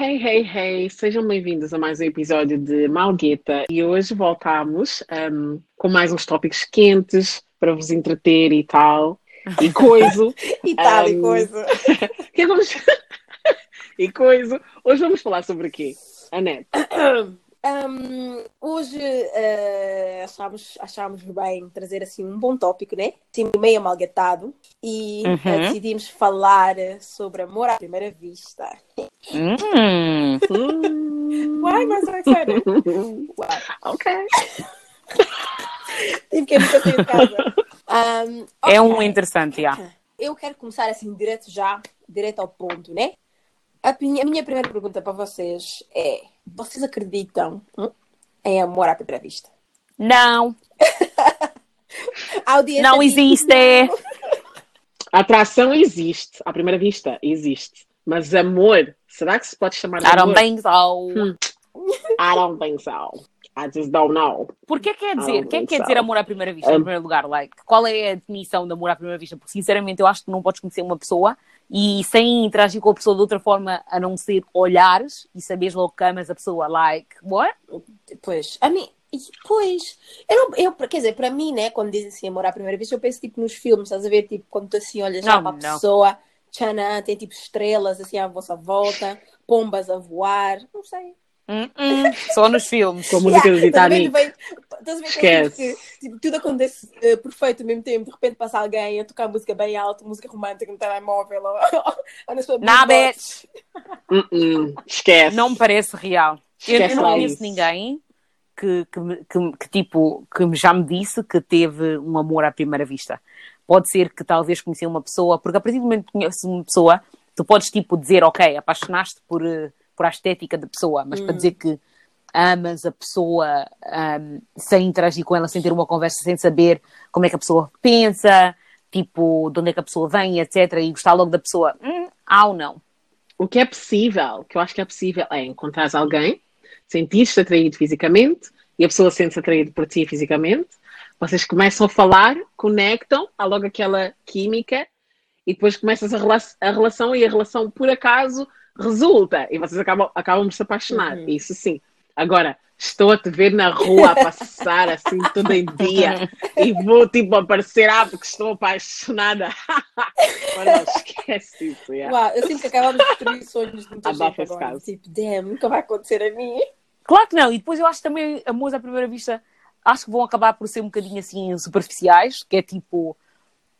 Hey, hey, hey! Sejam bem-vindos a mais um episódio de Malgueta e hoje voltamos um, com mais uns tópicos quentes para vos entreter e tal. E coisa. e tal, um, e coisa. que vamos... e coisa. Hoje vamos falar sobre o quê? Anete. Um, hoje uh, achámos, achámos bem trazer assim um bom tópico, né? Assim, meio amalgatado. E uhum. uh, decidimos falar sobre amor à primeira vista. Hum. Why am I so excited? Ok. Tive que ir de casa. Um, okay. É um interessante, já. Eu quero começar assim, direto já, direto ao ponto, né? A minha, a minha primeira pergunta para vocês é: vocês acreditam hum, em amor à primeira vista? Não. não existe. Atração existe, à primeira vista existe. Mas amor, será que se pode chamar de I amor? don't think so. Hum. I don't think so. I just don't know. Por que quer dizer? O que é que quer dizer amor à primeira vista, um, em primeiro lugar? Like, qual é a definição de amor à primeira vista? Porque, sinceramente, eu acho que não podes conhecer uma pessoa e sem interagir com a pessoa de outra forma a não ser olhares e saberes logo que amas a pessoa, like, what? Pois, a mim, pois, eu, não, eu, quer dizer, para mim, né, quando dizem assim amor à primeira vez, eu penso tipo nos filmes, estás a ver, tipo, quando tu assim olhas já para a pessoa, tchanã, tem tipo estrelas assim à vossa volta, pombas a voar, não sei. Uh -uh. Só nos filmes. Com a música yeah, do Titanic. Estás a ver Esquece. Que, tipo, tudo acontece uh, perfeito ao mesmo tempo. De repente passa alguém a tocar música bem alta, música romântica no telemóvel ou, ou na sua Nada. Uh Esquece. Não me parece real. eu, eu, não conheço ninguém que, que, que, que, tipo, que já me disse que teve um amor à primeira vista. Pode ser que talvez conheceu uma pessoa, porque a partir do momento que conheces uma pessoa, tu podes tipo dizer, ok, apaixonaste por uh, por a estética da pessoa, mas hum. para dizer que amas a pessoa um, sem interagir com ela, sem ter uma conversa, sem saber como é que a pessoa pensa, tipo, de onde é que a pessoa vem, etc., e gostar logo da pessoa, hum, há ou não? O que é possível, o que eu acho que é possível, é encontrar alguém, sentir-se atraído fisicamente e a pessoa sente-se atraída por ti fisicamente, vocês começam a falar, conectam, há logo aquela química e depois começas a, rela a relação e a relação, por acaso, resulta e vocês acabam, acabam de se apaixonar. Uhum. Isso sim. Agora, estou a te ver na rua a passar assim todo em dia e vou tipo aparecer, ah, porque estou apaixonada. Não, esquece isso. Yeah. Uau, eu sinto que acabamos de destruir sonhos de muita Abafa gente agora. Tipo, damn, nunca vai acontecer a mim. Claro que não, e depois eu acho também amores à primeira vista, acho que vão acabar por ser um bocadinho assim superficiais, que é tipo,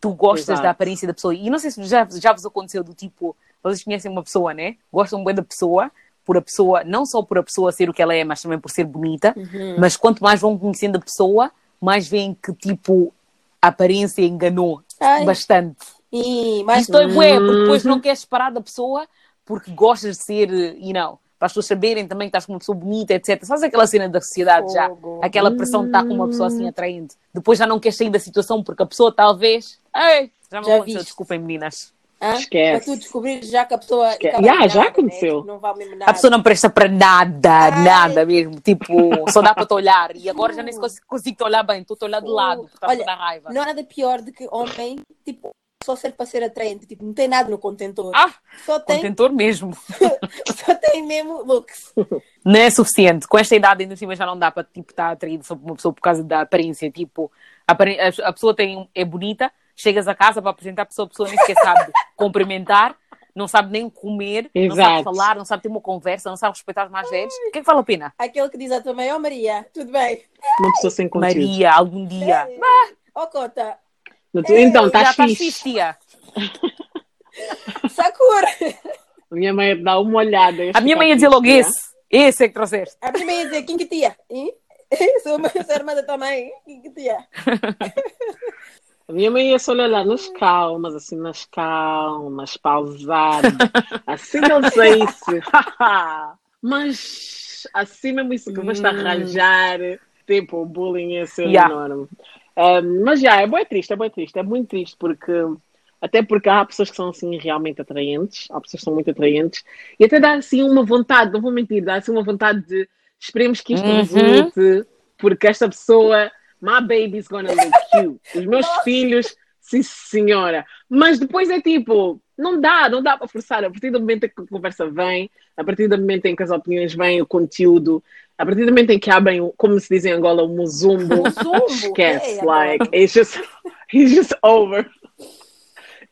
tu gostas Exato. da aparência da pessoa. E não sei se já, já vos aconteceu do tipo, vocês conhecem uma pessoa, né? Gostam bem da pessoa, por a pessoa, não só por a pessoa ser o que ela é, mas também por ser bonita. Uhum. Mas quanto mais vão conhecendo a pessoa, mais veem que, tipo, a aparência enganou Ai. bastante. E, mas... Isto é bué, porque depois não queres separar da pessoa porque gostas de ser, you know, para as pessoas saberem também que estás com uma pessoa bonita, etc. Sabes aquela cena da sociedade já? Aquela pressão de estar com uma pessoa assim atraente. Depois já não queres sair da situação porque a pessoa talvez. Ei, já me já aconteceu, desculpem meninas. Hã? Esquece. Para tu descobrir já que a pessoa. Yeah, já aconteceu. Né? Vale a pessoa não presta para nada, Ai. nada mesmo. Tipo, só dá para te olhar. E agora já nem consigo, consigo te olhar bem, estou a olhar de lado, porque está toda a raiva. Não há nada pior do que homem, tipo, só ser para ser atraente. Tipo, não tem nada no contentor. Ah, só tem... contentor mesmo. só tem mesmo looks. Não é suficiente. Com esta idade ainda cima já não dá para tipo, estar atraído sobre uma pessoa por causa da aparência. Tipo, a, a pessoa tem, é bonita, chegas a casa para apresentar a pessoa, a pessoa nem sequer sabe cumprimentar, não sabe nem comer, Exato. não sabe falar, não sabe ter uma conversa, não sabe respeitar os mais velhos. O que é que vale a pena? Aquele que diz à tua mãe, oh Maria, tudo bem? Uma pessoa sem conteúdo. Maria, algum dia. Ó oh, Cota. Então, estás tá fixe. tia. Sakura. A minha mãe dá uma olhada. A minha mãe ia dizer logo esse. Esse é que trouxeste. A minha mãe ia dizer, quem que tia? Sou, sou irmã da tua mãe. Quem que tia? A minha mãe ia só olhar nas calmas, assim, nas calmas, pausado. assim não sei se. Mas assim mesmo isso que vais hum. arranjar, tipo, o bullying ia ser yeah. enorme. Um, mas já, é bem triste, é bem triste, é muito triste, porque até porque há pessoas que são assim realmente atraentes, há pessoas que são muito atraentes, e até dá assim uma vontade, não vou mentir, dá assim uma vontade de esperemos que isto uhum. resulte, porque esta pessoa My baby's gonna look cute. Os meus filhos, sim senhora. Mas depois é tipo, Não dá, não dá para forçar. A partir do momento em que a conversa vem, a partir do momento em que as opiniões vêm, o conteúdo, a partir do momento em que abrem, como se diz em Angola, o muzumbo, esquece. like, it's just, it's just over.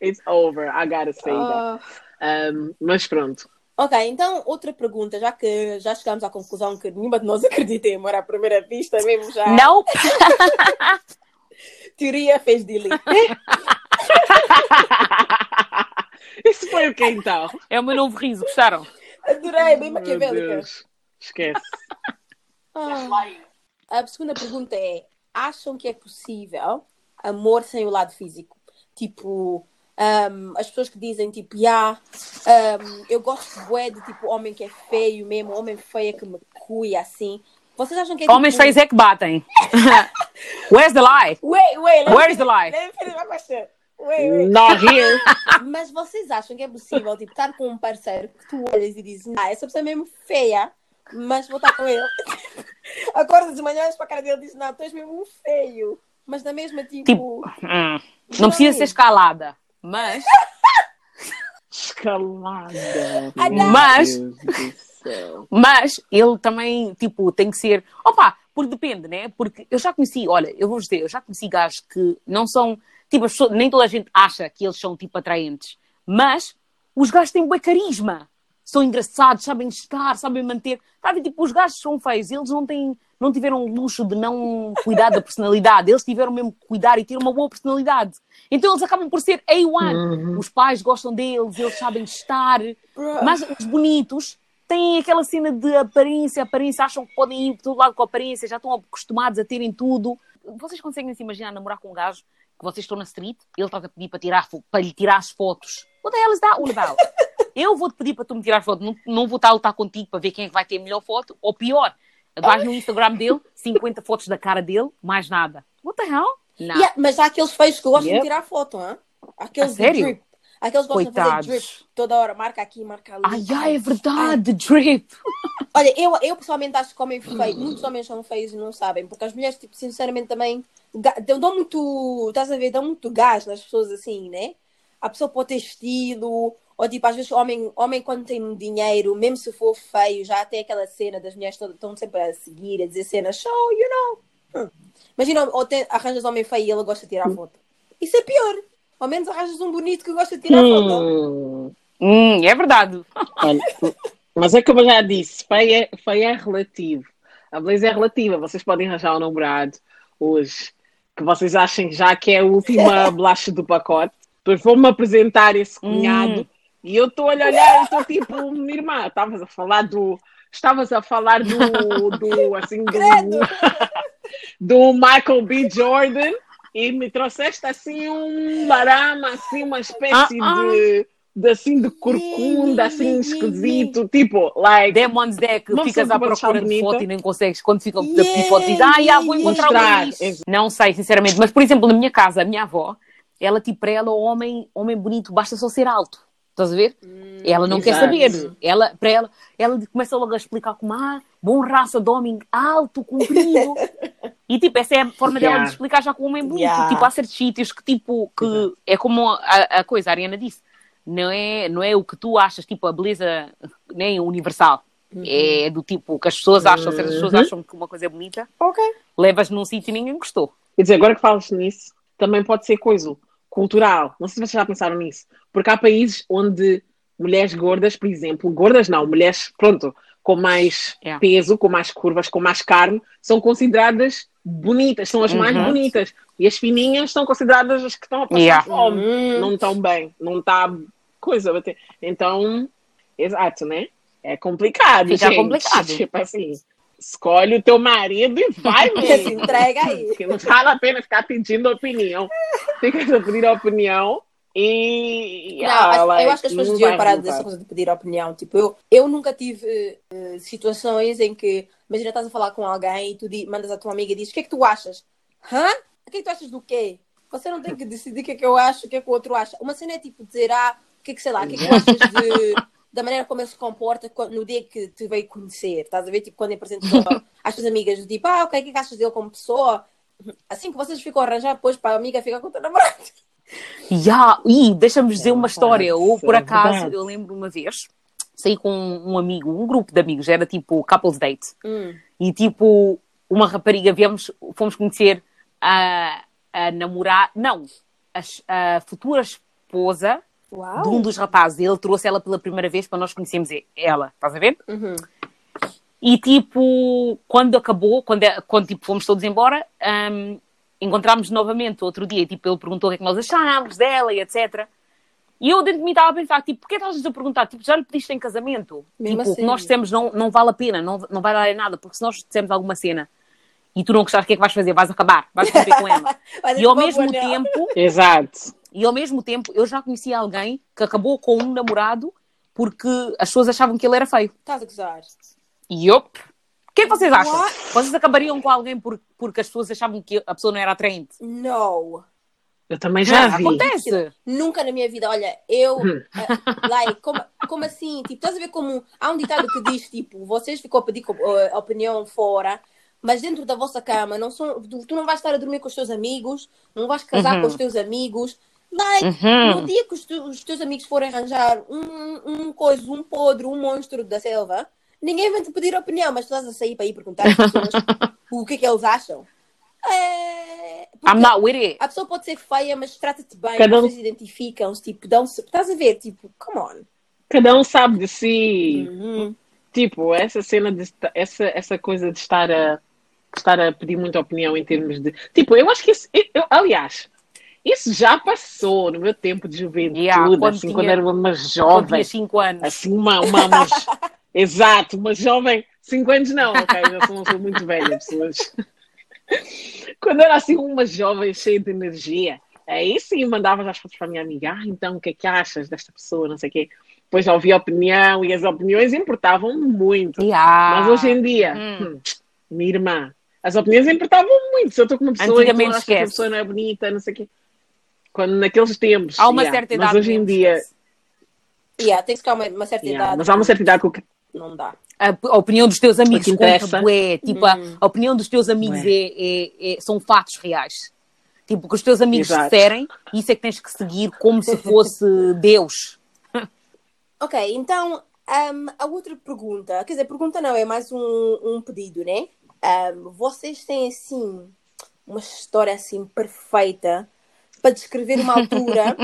It's over. I gotta say that. Ah. Um, mas pronto. Ok, então outra pergunta, já que já chegamos à conclusão que nenhuma de nós acredita em amor à primeira vista, mesmo já. Não! Teoria fez delete. Isso foi o que então? É o meu novo riso, gostaram? Adorei, bem maquiavélica. Esquece. Ah. A segunda pergunta é: acham que é possível amor sem o lado físico? Tipo, um, as pessoas que dizem tipo, yeah, um, eu gosto bué de tipo homem que é feio mesmo, homem feio é que me cuia assim. Vocês acham que é Homens tipo... feios é que batem. Where's the lie? Wait, wait. Where's the lie? Wait, wait. Not here. Mas vocês acham que é possível tipo, estar com um parceiro que tu olhas e dizes, ah, essa pessoa é mesmo feia, mas vou estar com ele. Acordas de manhã, para a cara dele e dizes, não, tu és mesmo feio. Mas na mesma tipo. tipo hum, não precisa ser escalada. Mas. Escalada. Mas. Mas ele também, tipo, tem que ser. Opa, porque depende, né? Porque eu já conheci, olha, eu vou dizer, eu já conheci gajos que não são. Tipo, pessoas, nem toda a gente acha que eles são, tipo, atraentes. Mas os gajos têm bem carisma. São engraçados, sabem estar, sabem manter. Sabe, tipo, os gajos são feios, eles não têm não tiveram o luxo de não cuidar da personalidade, eles tiveram mesmo que cuidar e ter uma boa personalidade. Então eles acabam por ser A1. Uhum. Os pais gostam deles, eles sabem estar. Mas os bonitos têm aquela cena de aparência, aparência, acham que podem ir por todo lado com a aparência, já estão acostumados a terem tudo. Vocês conseguem se imaginar namorar com um gajo que vocês estão na street, ele está a pedir para, tirar, para lhe tirar as fotos. What the hell is that all about? Eu vou-te pedir para tu me tirar foto, não, não vou estar a lutar contigo para ver quem é que vai ter a melhor foto, ou pior, Vais no Instagram dele, 50 fotos da cara dele, mais nada. What the hell? Não. Yeah, mas há aqueles feios que gostam yep. de tirar foto, hein? Aqueles de drip. Aqueles que gostam Coitados. de fazer drip toda hora, marca aqui, marca ali. Ai, ai, é verdade, ai. drip. Olha, eu, eu pessoalmente acho que homem feio, muitos homens são feios e não sabem, porque as mulheres, tipo, sinceramente também dão muito, estás a ver, dão muito gás nas pessoas assim, né? A pessoa pode ter estilo, ou tipo, às vezes homem, homem quando tem dinheiro, mesmo se for feio, já tem aquela cena das mulheres todas estão sempre a seguir, a dizer cenas, show, you know. Hum. Imagina, ou tem, arranjas homem feio e ele gosta de tirar foto. Isso é pior. Ao menos arranjas um bonito que gosta de tirar hum. foto. Hum, é verdade. Olha, mas é como eu já disse, feio é, feio é relativo. A beleza é relativa. Vocês podem arranjar um namorado hoje que vocês achem já que é a última bolacha do pacote. Depois vou-me apresentar esse cunhado. Hum e eu estou a olhar e estou tipo, minha irmã, estavas a falar do. Estavas a falar do. do assim, do, do Michael B. Jordan e me trouxeste assim um larama, assim, uma espécie ah, ah. de de assim de corcunda, assim esquisito, tipo, like. Demons que ficas à procura de foto e nem consegues, quando ficam yeah, de foto, dizes, ah, yeah, vou encontrar isso. Não sei, sinceramente, mas por exemplo, na minha casa, a minha avó, ela tipo, para ela, homem, homem bonito, basta só ser alto. Estás a ver? Hum, ela não exato. quer saber. Ela, para ela, ela começa logo a explicar como, ah, bom raça de homem alto, comprido. e tipo, essa é a forma yeah. dela de explicar já com um homem bonito. Yeah. Tipo, há certos sítios que tipo, que é como a, a, coisa, a Ariana disse, não é, não é o que tu achas, tipo, a beleza nem universal. Uhum. É do tipo que as pessoas acham, certas pessoas uhum. acham que uma coisa é bonita. Ok. Levas num sítio e ninguém gostou. Quer dizer, agora que falas nisso, também pode ser coisa cultural. Não sei se vocês já pensaram nisso. Porque há países onde mulheres gordas, por exemplo, gordas não, mulheres, pronto, com mais yeah. peso, com mais curvas, com mais carne, são consideradas bonitas, são as uhum. mais bonitas. E as fininhas são consideradas as que estão a passar yeah. fome. Uhum. Não estão bem, não está coisa. Então, exato, né? É complicado, Fica gente. complicado. Tipo assim, escolhe o teu marido e vai mesmo. entrega aí. Que não vale a pena ficar pedindo opinião. Fica a pedir opinião e. Não, ah, like, eu acho que as pessoas deviam parar dessa coisa de pedir opinião. Tipo, eu, eu nunca tive uh, situações em que, imagina, estás a falar com alguém e tu mandas a tua amiga e dizes: O que é que tu achas? Hã? O que é que tu achas do quê? Você não tem que decidir o que é que eu acho, o que é que o outro acha. Uma cena é tipo dizer: Ah, o que é que sei lá, o que é que tu achas de da maneira como ele se comporta no dia que te veio conhecer. Estás a ver? Tipo, quando apresentas às tuas amigas, tipo, ah, o que é que achas dele como pessoa? Assim que vocês ficam a arranjar, depois para a amiga ficar com o teu namorado. Yeah. E deixa-me dizer é uma história. Ou por acaso, eu lembro uma vez, saí com um amigo, um grupo de amigos, era tipo couples date. Hum. E tipo, uma rapariga, viemos, fomos conhecer a, a namorar, não, a, a futura esposa Uau. de um dos rapazes. Ele trouxe ela pela primeira vez para nós conhecermos ela, estás a ver? Uhum. E tipo, quando acabou, quando, é, quando tipo, fomos todos embora, um, encontrámos novamente outro dia, tipo, ele perguntou o que é que nós achávamos dela e etc. E eu dentro de mim estava a pensar, tipo, porquê estás a perguntar? Tipo, já lhe pediste em casamento? Mesmo tipo, assim. o que nós dissemos não, não vale a pena, não, não vai dar em nada, porque se nós dissemos alguma cena e tu não gostares, o que é que vais fazer? Vais acabar, vais romper com ela. e ao mesmo tempo... Exato. E ao mesmo tempo, eu já conheci alguém que acabou com um namorado porque as pessoas achavam que ele era feio. Estás a gozar? Yup. O que é que vocês acham? What? Vocês acabariam com alguém por, porque as pessoas achavam que a pessoa não era atraente? Não. Eu também já vi. Acontece. Nunca na minha vida, olha, eu, uh, like, como, como assim? Tipo, estás a ver como há um ditado que diz, tipo, vocês ficam a pedir uh, opinião fora, mas dentro da vossa cama, não são, tu, tu, não vais estar a dormir com os teus amigos, não vais casar uhum. com os teus amigos. Like, uhum. no dia que os, os, teus amigos forem arranjar um, um coisa, um podre, um monstro da selva, ninguém vai te pedir opinião, mas tu estás a sair para ir perguntar às pessoas o que é que eles acham. É... I'm not with it. A pessoa pode ser feia, mas trata-te bem, Cada um... identificam-se, tipo, dão-se. Estás a ver? Tipo, come on. Cada um sabe de si. Uhum. Tipo, essa cena de essa, essa coisa de estar a estar a pedir muita opinião em termos de. Tipo, eu acho que isso. Eu, aliás, isso já passou no meu tempo de juventude, yeah, quando assim, tinha, quando era uma jovem. Quando 5 anos. Assim, uma. uma, uma exato, uma jovem. 5 anos não, ok? Eu sou, sou muito velha, pessoas. quando era assim, uma jovem cheia de energia. Aí sim mandava as fotos para a minha amiga. Ah, então o que é que achas desta pessoa? Não sei o quê. Depois já ouvi a opinião e as opiniões importavam muito. Yeah. Mas hoje em dia, hum. Hum, minha irmã, as opiniões importavam muito. Se eu estou com uma pessoa e acho que a pessoa não é bonita, não sei o quê. Quando naqueles tempos. Há uma yeah, certa idade. Mas hoje em dia. Yeah, tem que ficar uma, uma certa yeah, idade. Mas há uma certa idade que. Não dá. A, a opinião dos teus amigos conta, bué. Tipo, hum. a, a, opinião dos teus amigos é, é, é, são fatos reais. Tipo, o que os teus amigos Exato. disserem, isso é que tens que seguir como se fosse Deus. ok, então um, a outra pergunta, quer dizer, pergunta não, é mais um, um pedido, né? Um, vocês têm assim uma história assim perfeita para descrever uma altura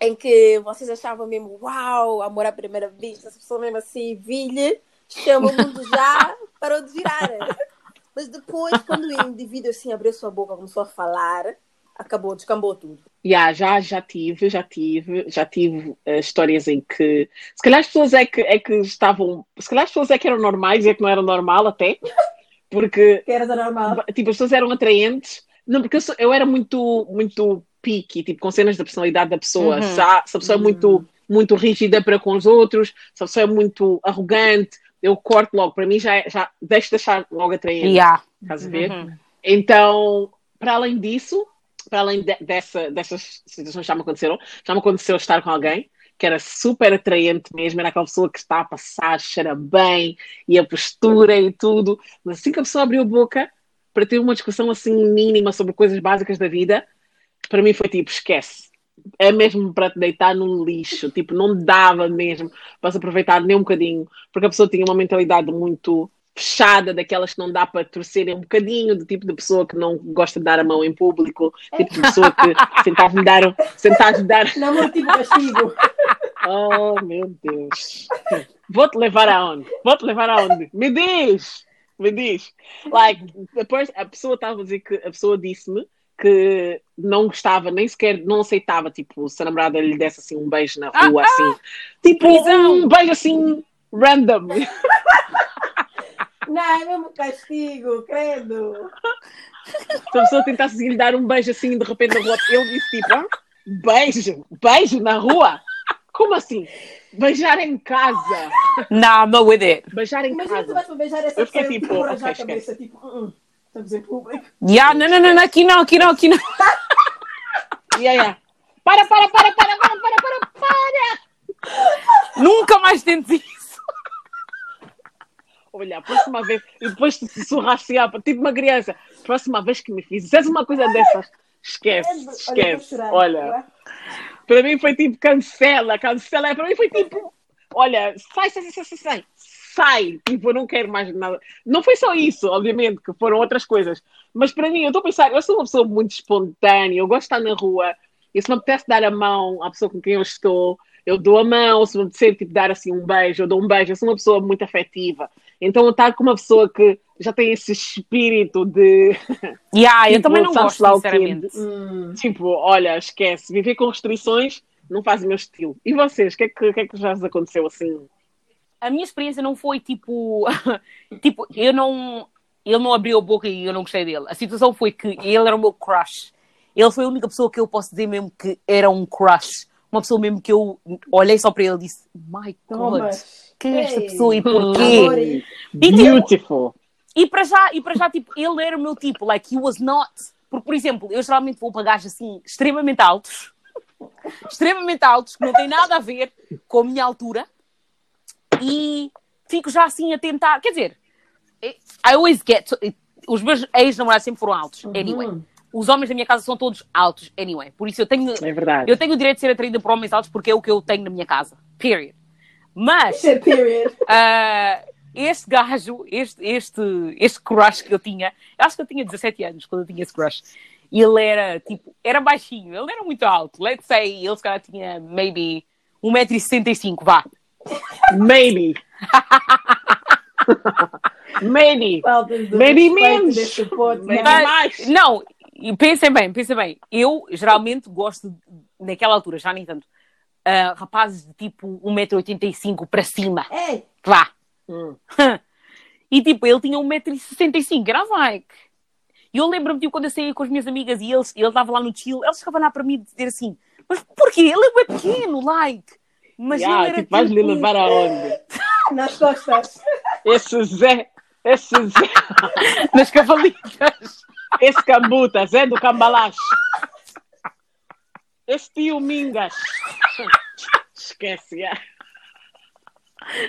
em que vocês achavam mesmo uau, amor à primeira vista, essa pessoa mesmo assim, vilha, chama o mundo já, parou de virar. Mas depois, quando o indivíduo assim abriu sua boca, começou a falar, acabou, descambou tudo. Yeah, já, já tive, já tive, já tive uh, histórias em que se calhar as pessoas é que, é que estavam, se calhar as pessoas é que eram normais e é que não era normal até, porque que era normal. tipo, as pessoas eram atraentes, não, porque eu, sou, eu era muito, muito pique, tipo, com cenas da personalidade da pessoa, uhum. se, a, se a pessoa uhum. é muito, uhum. muito rígida para com os outros, se a pessoa é muito arrogante, eu corto logo, para mim já, é, já deixo de achar logo atraente, yeah. estás a ver? Uhum. Então, para além disso, para além de, dessa, dessas situações que já me aconteceram, já me aconteceu estar com alguém que era super atraente mesmo, era aquela pessoa que está a passar, cheira bem, e a postura e tudo, mas assim que a pessoa abriu a boca para ter uma discussão assim mínima sobre coisas básicas da vida, para mim foi tipo, esquece. É mesmo para te deitar no lixo, tipo, não dava mesmo para se aproveitar nem um bocadinho, porque a pessoa tinha uma mentalidade muito fechada, daquelas que não dá para torcer um bocadinho, do tipo de pessoa que não gosta de dar a mão em público, tipo de pessoa que sentava me dar, sentava me dar. Não, tipo castigo. Oh, meu Deus. Vou-te levar aonde? Vou-te levar aonde? Me diz! Me diz. Like, depois a pessoa estava a dizer que a pessoa disse-me que não gostava, nem sequer não aceitava, tipo, se a namorada lhe desse assim um beijo na rua, ah, assim. Ah, tipo, um beijo assim random. Não, é mesmo castigo, credo. Se a pessoa tentasse lhe dar um beijo assim, de repente, na rua, eu disse tipo, ah, beijo, beijo na rua? Como assim? Beijar em casa? Não, no with it. Beijar em Imagina casa. Imagina tu vais beijar essa eu fiquei tipo, okay, a cabeça, tipo, uh estamos em público. Yeah, não, não, não, aqui não, aqui não, aqui não. yeah, yeah. Para, para, para, para, para, para, para, para. Nunca mais tentes isso olha, a próxima vez, e depois te sussurraste, tipo uma criança, próxima vez que me fizes uma coisa dessas, Esquece, esquece. Olha, para mim foi tipo cancela, cancela. Para mim foi tipo, olha, sai, sai, sai, sai, sai. Sai, tipo, eu não quero mais nada. Não foi só isso, obviamente, que foram outras coisas. Mas para mim, eu estou a pensar, eu sou uma pessoa muito espontânea, eu gosto de estar na rua, e se me apetece dar a mão à pessoa com quem eu estou, eu dou a mão, se me apetecer tipo, dar assim um beijo, eu dou um beijo, eu sou uma pessoa muito afetiva. Então estar com uma pessoa que já tem esse espírito de. Yeah, tipo, eu também não gosto, sinceramente. De, hum. Tipo, olha, esquece, viver com restrições não faz o meu estilo. E vocês, o que, é que, que, é que já vos aconteceu assim? A minha experiência não foi tipo. tipo, eu não. Ele não abriu a boca e eu não gostei dele. A situação foi que ele era o meu crush. Ele foi a única pessoa que eu posso dizer mesmo que era um crush. Uma pessoa mesmo que eu olhei só para ele e disse: My God, quem é esta pessoa e porquê? E, tipo, Beautiful. E para já, e para já, tipo, ele era o meu tipo, like, he was not. Porque, por exemplo, eu geralmente vou para gajos assim, extremamente altos, extremamente altos, que não tem nada a ver com a minha altura, e fico já assim a tentar. Quer dizer, I always get. Os meus ex-namorados sempre foram altos, anyway. Uhum. Os homens da minha casa são todos altos, anyway. Por isso eu tenho. É verdade. Eu tenho o direito de ser atraída por homens altos porque é o que eu tenho na minha casa. Period. Mas. Uh, este gajo, este, este, este crush que eu tinha, eu acho que eu tinha 17 anos quando eu tinha esse crush. Ele era tipo, era baixinho, ele era muito alto. Let's say, ele se calhar tinha maybe 1,65m, vá. Maybe. maybe. Well, maybe menos. Maybe mais. Não, pensem bem, pensem bem. Eu geralmente gosto, naquela altura, já nem tanto, uh, rapazes de tipo 1,85m para cima. Ei. Vá. Hum. e tipo, ele tinha 1,65m, era like. E eu lembro-me tipo, quando eu saía com as minhas amigas e eles, ele estava lá no chill, eles ficavam lá para mim dizer assim: Mas porquê? Ele é pequeno, like. Mas yeah, ele era tipo, vais lhe levar aonde? Nas costas. Esse Zé, esse Zé. Nas cavalitas. Esse cambuta, Zé do Cambalacho. Esse tio Mingas. Esquece, yeah.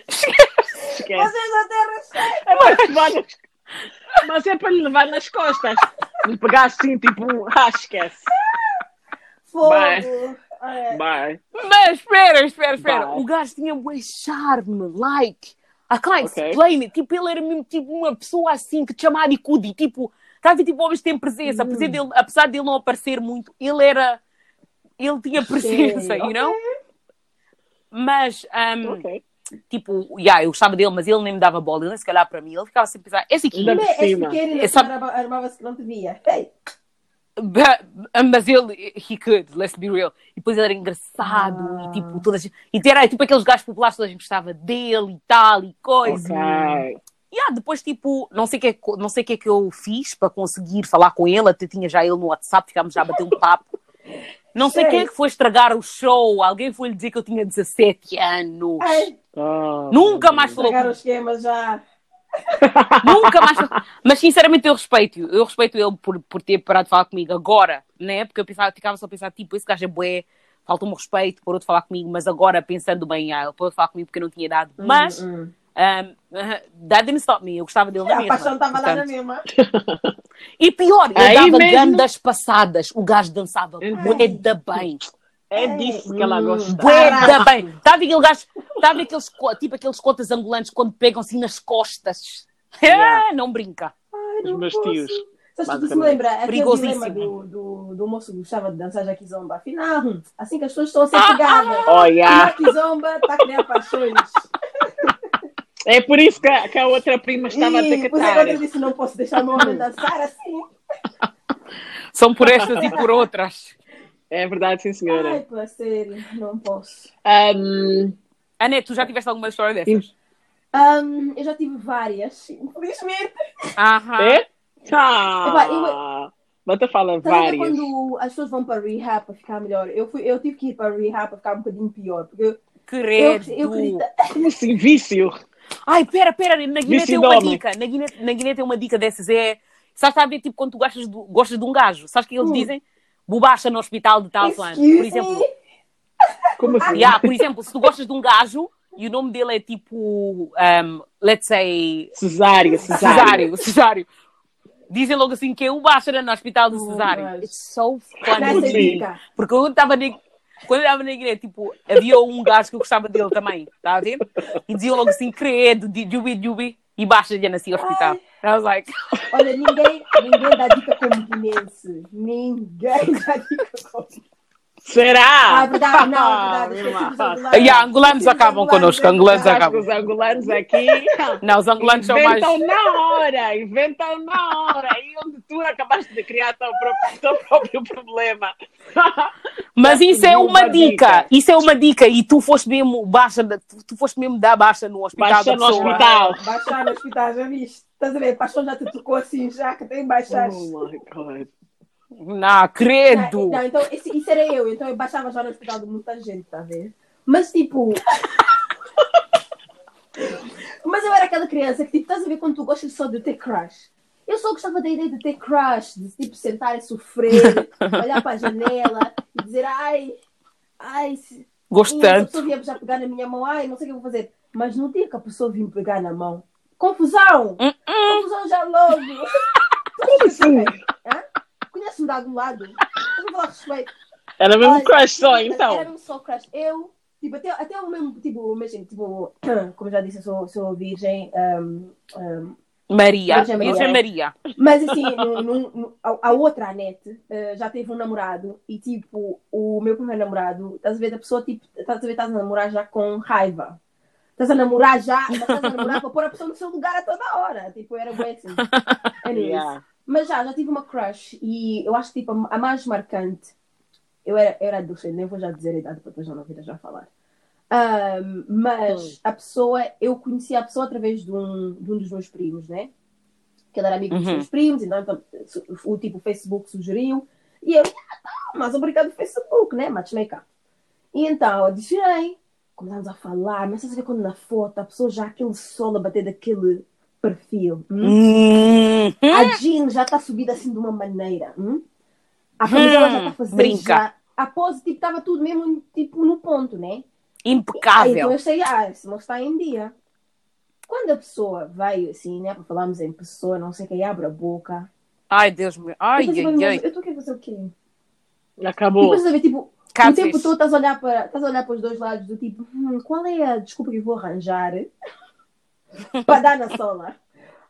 Esquece. Vocês até respeitam. É mas é para lhe levar nas costas. Lhe pegar assim, tipo, ah, esquece. Fogo. Bye. Bye. Mas espera, espera, espera. Bye. O gajo tinha um charme, like. I can't okay. explain it. Tipo, ele era mesmo tipo uma pessoa assim que te chamava de Cudi. Tipo, está a ver, tipo, homens têm presença. Hum. Apesar, dele, apesar dele não aparecer muito, ele era. Ele tinha presença, you know? Mas. Um, okay tipo, yeah, eu gostava dele, mas ele nem me dava bola, ele nem se calhar para mim, ele ficava sempre a pensar, esse aqui. Esse pequeno, é, sabe... armava-se que não devia. Hey. Mas ele, he could, let's be real. E depois ele era engraçado ah. e tipo, todas. E era tipo aqueles gajos populares, toda a gente gostava dele e tal e coisa. Okay. E yeah, depois, tipo, não sei o que, é, não sei que é que eu fiz para conseguir falar com ele, até tinha já ele no WhatsApp, ficámos já a bater um papo. Não sei, sei quem é que foi estragar o show. Alguém foi lhe dizer que eu tinha 17 anos. Oh, Nunca mais falou. Estragar o esquema já. Nunca mais. Mas sinceramente eu respeito. Eu respeito ele por, por ter parado de falar comigo agora, né? Porque eu pensava, ficava só a pensar, tipo, esse gajo é bué, falta-me respeito, parou de falar comigo, mas agora pensando bem, ah, ele parou de falar comigo porque eu não tinha dado. Hum, mas. Hum. Um, that didn't stop me. Eu gostava dele na mesma. A paixão estava lá na mesma. E pior, ele Aí dava mesmo... grandes passadas. O gajo dançava bué bem. É disso que ela gosta. Bué bem. Estava aquele gajo, estava aqueles, tipo aqueles contas ambulantes quando pegam assim nas costas. Yeah. não brinca. Ai, não Os meus posso. tios. Sabes que se me lembra? Aquele dilema do, do, do moço que gostava de dançar Jackie Zomba. Afinal, assim que as pessoas estão a ser ah, pegadas. Ah, oh, yeah. Jackie Zomba está a criar paixões. É por isso que a, que a outra prima estava e, a ter que estar. Agora eu disse: não posso deixar o meu homem dançar assim. São por estas e por outras. É verdade, sim, senhora. Ai, pô, sério, não posso. Um... Anete, tu já tiveste alguma história dessas? Um, eu já tive várias, infelizmente. Aham. É? Ah. Bota fala várias. quando as pessoas vão para rehab para ficar melhor? Eu, fui, eu tive que ir para rehab para ficar um bocadinho pior. Porque eu, Credo. Eu, eu acredito... Como assim, vício? Ai, pera, pera, na Guiné tem uma dica. Na Guiné, na Guiné tem uma dica dessas. É. Sabes, a ver tipo quando tu gostas, do, gostas de um gajo? Sabes o que eles hum. dizem? Bobacha no hospital de tal Por exemplo. Como assim? Yeah, por exemplo, se tu gostas de um gajo e o nome dele é tipo, um, let's say. Cesário, Cesário. Cesário, dizem logo assim que é o Báchara no hospital do oh, Cesário. Oh, It's so funny. Porque eu estava quando eu estava na igreja, tipo, havia um gajo que eu gostava dele também, está a ver? E diziam logo assim, credo, Jubi Jubi, e baixa-lhe assim ao hospital. I was like... Olha, ninguém, ninguém dá dica como guinense. Ninguém dá dica como Será? Ah, verdade, não, ah, verdade. E angolanos acabam connosco, angolanos acabam. Os angolanos aqui. Não, os angolanos são mais. Inventam na hora, inventam na hora. Aí onde tu acabaste de criar teu próprio, teu próprio problema. Mas isso é uma dica. Isso é uma dica. E tu foste mesmo baixa, tu foste mesmo dar baixa no hospital. Baixa no hospital. Baixar no hospital, já viste? Estás a ver? Paixão já te tocou assim, já que tem baixaste. Oh my God. Não, credo! Não, então isso, isso, era eu, então eu baixava já no hospital de muita gente, tá a ver? Mas tipo. Mas eu era aquela criança que, tipo, estás a ver quando tu gostas só de ter crush? Eu só gostava da ideia de ter crush, de tipo sentar e sofrer, olhar para a janela e dizer ai, ai, se... Gostante. A pessoa vinha já pegar na minha mão, ai, não sei o que eu vou fazer. Mas no dia que a pessoa vinha pegar na mão, confusão! Uh -uh. Confusão já logo! Sim. Conhece-me de algum lado? Vamos falar respeito. Era mesmo crush só, então. Era mesmo só crush. Eu, tipo, até, até o mesmo, tipo, imagina, tipo, como já disse, eu sou, sou virgem. Um, um, Maria, Virgem Maria. Virgem Maria. Mas assim, no, no, no, a, a, outra, a Anete, uh, já teve um namorado e tipo, o meu primeiro namorado, estás a ver, a pessoa, tipo, estás a ver, estás a namorar já com raiva. Estás a namorar já, estás a namorar para pôr a pessoa no seu lugar a toda hora. Tipo, era bem assim. Anyways. Yeah. Mas já, já tive uma crush e eu acho que tipo, a mais marcante. Eu era, eu era adolescente, nem vou já dizer a idade para depois já não vir já falar. Um, mas a pessoa, eu conheci a pessoa através de um, de um dos meus primos, né? Que ele era amigo uhum. dos meus primos, então, então o tipo Facebook sugeriu. E eu, ah, tá, mas obrigado Facebook, né? Matchmaker. E então, adicionei. Começamos a falar, mas vê quando na foto a pessoa já aquele sol a bater daquele perfil. Hum? Hum. A Jean já está subida assim de uma maneira. Hum? A camisola hum, já está fazendo. Brinca. Já, a pose tipo, estava tudo mesmo tipo, no ponto, né? Impecável. Aí, então eu sei, ah, esse moço está em dia. Quando a pessoa vai assim, né? Para falarmos em pessoa, não sei quem abre a boca. Ai, Deus meu. Ai, eu ai, ai. Eu estou aqui a fazer o quê? Acabou. Depois, tipo, o tempo todo estás a olhar para, estás a olhar para os dois lados do tipo, hum, qual é a desculpa que eu vou arranjar? Para dar na sola.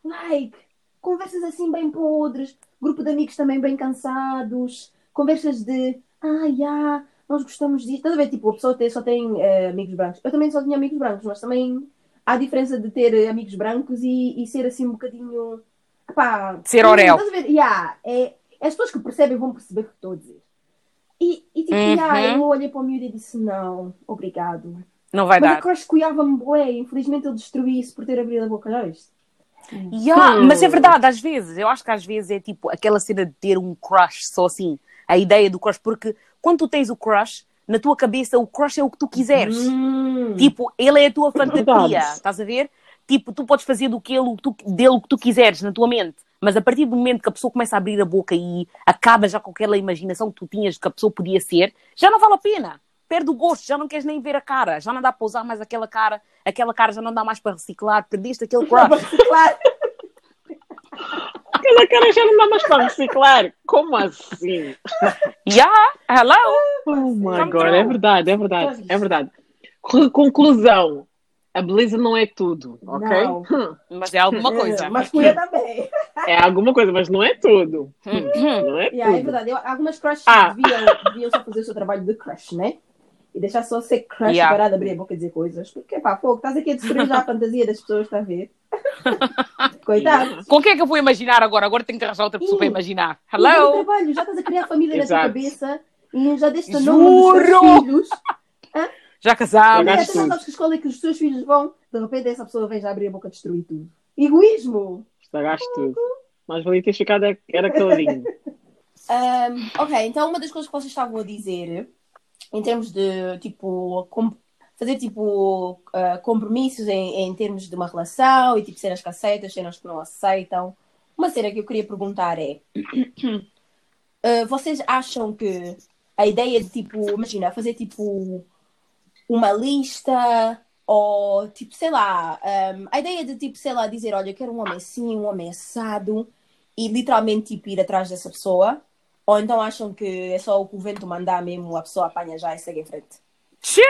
Like, conversas assim bem podres, grupo de amigos também bem cansados, conversas de ah, yeah, nós gostamos disso. Estás a ver? Tipo, a pessoa tem, só tem uh, amigos brancos. Eu também só tinha amigos brancos, mas também há a diferença de ter amigos brancos e, e ser assim um bocadinho. Ser orel. Estás a ver? Yeah, é, é as pessoas que percebem vão perceber o que estou a dizer. E, e tipo, uhum. yeah, eu olhei para o miúdo e disse: não, obrigado. Não vai Mas dar. Mas a crush cuiava-me bué. Infelizmente ele destruiu isso por ter abrido a boca. Já viste? Yeah, hum. Mas é verdade, às vezes. Eu acho que às vezes é tipo aquela cena de ter um crush só assim. A ideia do crush. Porque quando tu tens o crush, na tua cabeça o crush é o que tu quiseres. Hum. Tipo, ele é a tua fantasia. Estás a ver? Tipo, tu podes fazer do que ele, tu, dele o que tu quiseres na tua mente. Mas a partir do momento que a pessoa começa a abrir a boca e acaba já com aquela imaginação que tu tinhas de que a pessoa podia ser, já não vale a pena perde o gosto, já não queres nem ver a cara, já não dá para usar mais aquela cara, aquela cara já não dá mais para reciclar, perdeste aquele crush. Para reciclar. aquela cara já não dá mais para reciclar. Como assim? Yeah, hello. Oh my god, é verdade, é verdade, é verdade. Conclusão. A beleza não é tudo, ok? Não. Hum. Mas é alguma coisa. É, mas cuida também. É alguma coisa, mas não é tudo. Hum. Não é, yeah, é verdade. Eu, algumas crushes ah. deviam, deviam só fazer o seu trabalho de crush, né? E deixar só ser crush yeah. parado, abrir a boca e dizer coisas. Porque, pá, fogo, estás aqui a destruir já a fantasia das pessoas, está a ver? Coitado. Com quem é que eu vou imaginar agora? Agora tenho que arranjar outra pessoa para imaginar. Hello? trabalho, já estás a criar família na tua cabeça e já deste o nome dos teus filhos. Hã? Já casámos. Até não sabes que escola é que os teus filhos vão. De repente essa pessoa vem já abrir a boca e destruir tudo. Egoísmo. Estragaste tudo. Mas valia ter ficado era caladinho. um, ok, então uma das coisas que vocês estavam a dizer em termos de tipo fazer tipo uh, compromissos em, em, termos de uma relação e tipo cenas que aceitam, cenas que não aceitam. Uma cena que eu queria perguntar é uh, vocês acham que a ideia de tipo, imagina, fazer tipo uma lista ou tipo, sei lá, um, a ideia de tipo, sei lá, dizer, olha, eu quero um homem assim, um homem assado e literalmente tipo, ir atrás dessa pessoa, ou então acham que é só o que o vento mandar mesmo, a pessoa apanha já e segue em frente? Che!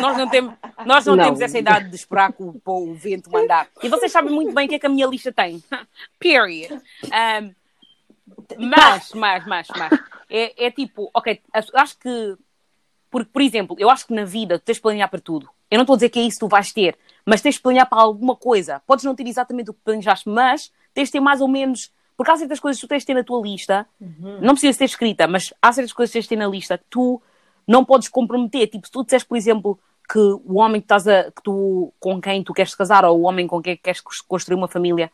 nós não, temos, nós não, não, temos essa idade de esperar que o, o, vento mandar. E vocês sabem muito bem o que é que a minha lista tem. Period. Um, mas, mas, mas, mas. É, é tipo, ok, acho que. Porque, por exemplo, eu acho que na vida tu tens de planear para tudo. Eu não estou a dizer que é isso que tu vais ter, mas tens de planear para alguma coisa. Podes não ter exatamente o que planejaste, mas tens de ter mais ou menos. Porque há certas coisas que tu tens de ter na tua lista, uhum. não precisa ser escrita, mas há certas coisas que tens de ter na lista que tu não podes comprometer. Tipo, se tu disseres, por exemplo, que o homem que, estás a, que tu, com quem tu queres casar ou o homem com quem queres construir uma família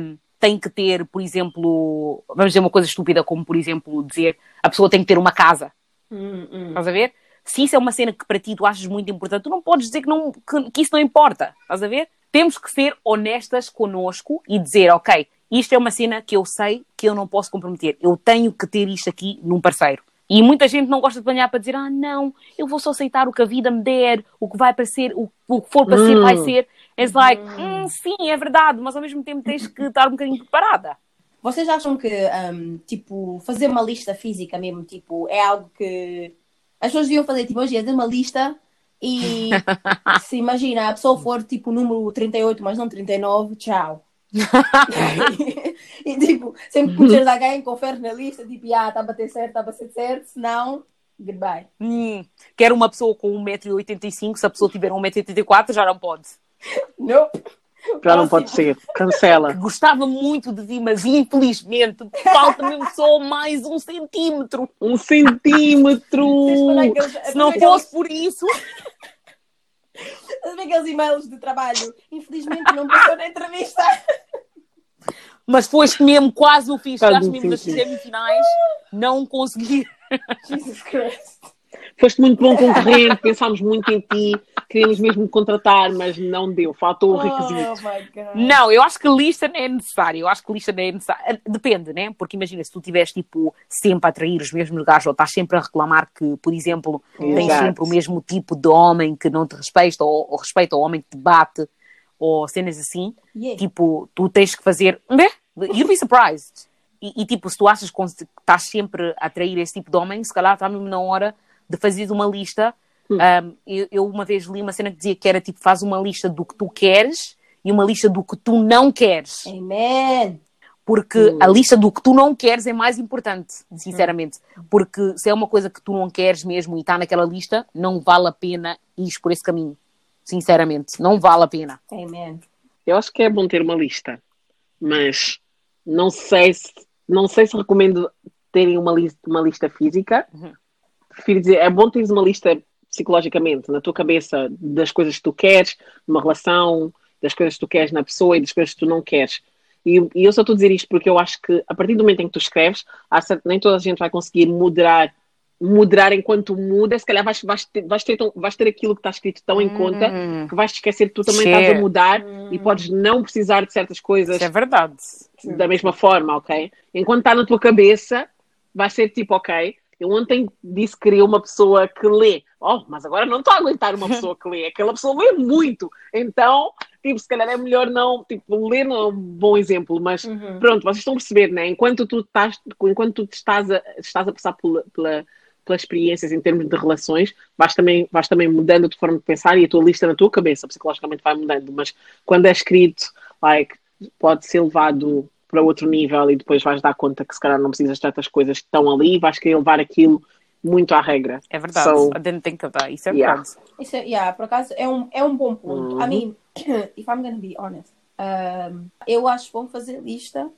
um, tem que ter, por exemplo, vamos dizer uma coisa estúpida, como por exemplo dizer a pessoa tem que ter uma casa. Hum, hum. Estás a ver? Se isso é uma cena que para ti tu achas muito importante, tu não podes dizer que, não, que, que isso não importa. Estás a ver? Temos que ser honestas connosco e dizer, ok, isto é uma cena que eu sei que eu não posso comprometer. Eu tenho que ter isto aqui num parceiro. E muita gente não gosta de planear para dizer, ah, não, eu vou só aceitar o que a vida me der, o que vai para ser, o, o que for para ser, vai hum. ser. It's like, hum. hum, sim, é verdade, mas ao mesmo tempo tens que estar um bocadinho preparada. Vocês acham que, um, tipo, fazer uma lista física mesmo, tipo, é algo que as pessoas deviam fazer, tipo, hoje é de uma lista e se imagina, a pessoa for, tipo, número 38, mas não 39, tchau. e tipo, sempre que conheces alguém, confere na lista, tipo, ah, está a bater certo, está a bater certo, se não, goodbye. Hum, quero uma pessoa com 1,85m, se a pessoa tiver 1,84m já não pode. Não. Já não pode ser, cancela. Gostava muito de ti, mas infelizmente falta-me só mais um centímetro. Um centímetro! Se não fosse por isso. Aqueles e-mails de trabalho? Infelizmente não passou na entrevista. Mas foste mesmo quase o fiz, chegaste mesmo nas semifinais, não consegui. Jesus Christ. Foste muito bom concorrente, pensámos muito em ti, queríamos mesmo contratar, mas não deu, faltou o requisito. Oh não, eu acho que lista não é necessário, eu acho que lista não é necessário. Depende, né? Porque imagina, se tu estiveres tipo, sempre a atrair os mesmos lugares, ou estás sempre a reclamar que, por exemplo, Exato. tens sempre o mesmo tipo de homem que não te respeita, ou, ou respeita o homem que te bate, ou cenas assim, yeah. tipo, tu tens que fazer. Né? You'd be surprised. E, e, tipo, se tu achas que estás sempre a atrair esse tipo de homem, se calhar está mesmo na hora de fazer uma lista. Um, eu, eu, uma vez li uma cena que dizia que era tipo, faz uma lista do que tu queres e uma lista do que tu não queres. Amen. Porque hum. a lista do que tu não queres é mais importante, sinceramente. Hum. Porque se é uma coisa que tu não queres mesmo e está naquela lista, não vale a pena ir por esse caminho. Sinceramente, não vale a pena. Amen. Eu acho que é bom ter uma lista, mas não sei se, não sei se recomendo terem uma, lista, uma lista física. Uhum prefiro dizer, é bom teres uma lista psicologicamente na tua cabeça das coisas que tu queres numa relação, das coisas que tu queres na pessoa e das coisas que tu não queres. E, e eu só estou a dizer isto porque eu acho que a partir do momento em que tu escreves, nem toda a gente vai conseguir moderar moderar enquanto muda, se calhar vais, vais, ter, vais, ter, vais ter aquilo que está escrito tão em conta hum. que vais te esquecer que tu também estás a mudar hum. e podes não precisar de certas coisas. Isso é verdade. Da mesma forma, ok? Enquanto está na tua cabeça, vai ser tipo, ok, eu ontem disse que queria uma pessoa que lê. Oh, mas agora não estou a aguentar uma pessoa que lê. Aquela pessoa lê muito. Então, tipo, se calhar é melhor não. Tipo, ler não é um bom exemplo, mas uhum. pronto, vocês estão a perceber, né? Enquanto tu estás, enquanto tu estás a, estás a passar pela, pela, pelas experiências em termos de relações, vais também, vais também mudando a tua forma de pensar e a tua lista na tua cabeça, psicologicamente vai mudando. Mas quando é escrito, like, pode ser levado para outro nível e depois vais dar conta que se calhar não precisas de tantas coisas que estão ali e vais querer levar aquilo muito à regra. É verdade, so, I didn't think of that. Isso é yeah. verdade. Isso é, yeah, por acaso é um, é um bom ponto. Uhum. I mean, if I'm gonna be honest, um, eu acho bom fazer lista,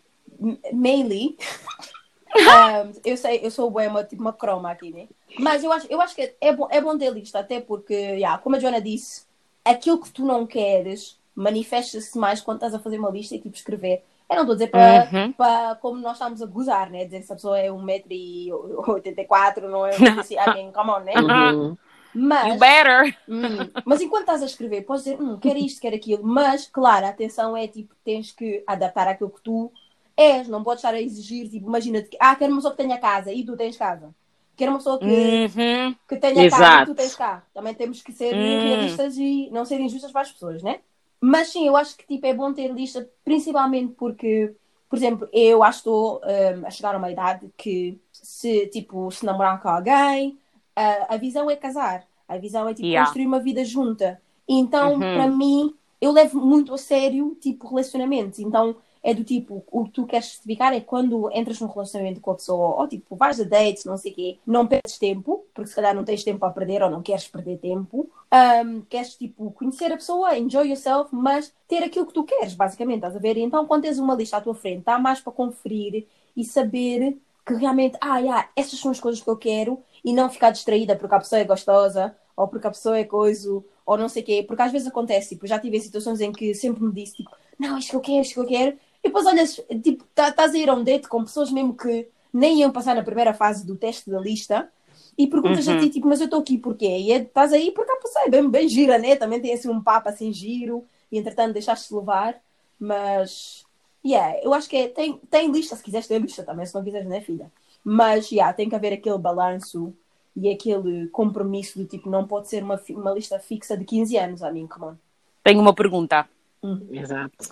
mainly. um, eu sei, eu sou uma, tipo uma croma aqui, né? Mas eu acho, eu acho que é bom, é bom ter lista, até porque, yeah, como a Joana disse, aquilo que tu não queres manifesta-se mais quando estás a fazer uma lista e tipo escrever. Eu não estou a dizer para, uhum. para como nós estamos a gozar, né? Dizer que se a pessoa é 1,84m, não é assim, I mean, come on, né? Uhum. Mas, you better! Hum, mas enquanto estás a escrever, podes dizer, hum, quer isto, quer aquilo. Mas, claro, a atenção é tipo, tens que adaptar aquilo que tu és. Não podes estar a exigir, tipo, imagina-te que, ah, quero uma pessoa que tenha casa e tu tens casa. Quero uma pessoa que, uhum. que tenha Exato. carro e tu tens carro. Também temos que ser uhum. realistas e não ser injustas para as pessoas, né? Mas sim, eu acho que tipo, é bom ter lista, principalmente porque por exemplo, eu acho que estou um, a chegar a uma idade que se, tipo, se namorar com alguém, a, a visão é casar. A visão é, tipo, yeah. construir uma vida junta. Então, uhum. para mim, eu levo muito a sério, tipo, relacionamentos. Então, é do tipo, o que tu queres justificar é quando entras num relacionamento com a pessoa, ou tipo, vais a dates, não sei o quê, não perdes tempo, porque se calhar não tens tempo a perder ou não queres perder tempo. Um, queres, tipo, conhecer a pessoa, enjoy yourself, mas ter aquilo que tu queres, basicamente, estás a ver? Então, quando tens uma lista à tua frente, está mais para conferir e saber que realmente, ah, yeah, essas são as coisas que eu quero e não ficar distraída porque a pessoa é gostosa ou porque a pessoa é coisa ou não sei o quê. Porque às vezes acontece, tipo, já tive situações em que sempre me disse, tipo, não, isto que eu quero, isto que eu quero e depois olhas, tipo, tá, estás a ir a um date com pessoas mesmo que nem iam passar na primeira fase do teste da lista e perguntas uhum. a ti, tipo, mas eu estou aqui porquê? E é, estás aí porque a pessoa é bem, bem gira, né? Também tem assim um papo assim giro e entretanto deixaste-te levar, mas yeah, eu acho que é, tem, tem lista, se quiseres ter lista também, se não quiseres, né, filha? Mas yeah, tem que haver aquele balanço e aquele compromisso do tipo, não pode ser uma, uma lista fixa de 15 anos, a mim, come on. Tenho uma pergunta. Hum. Exato.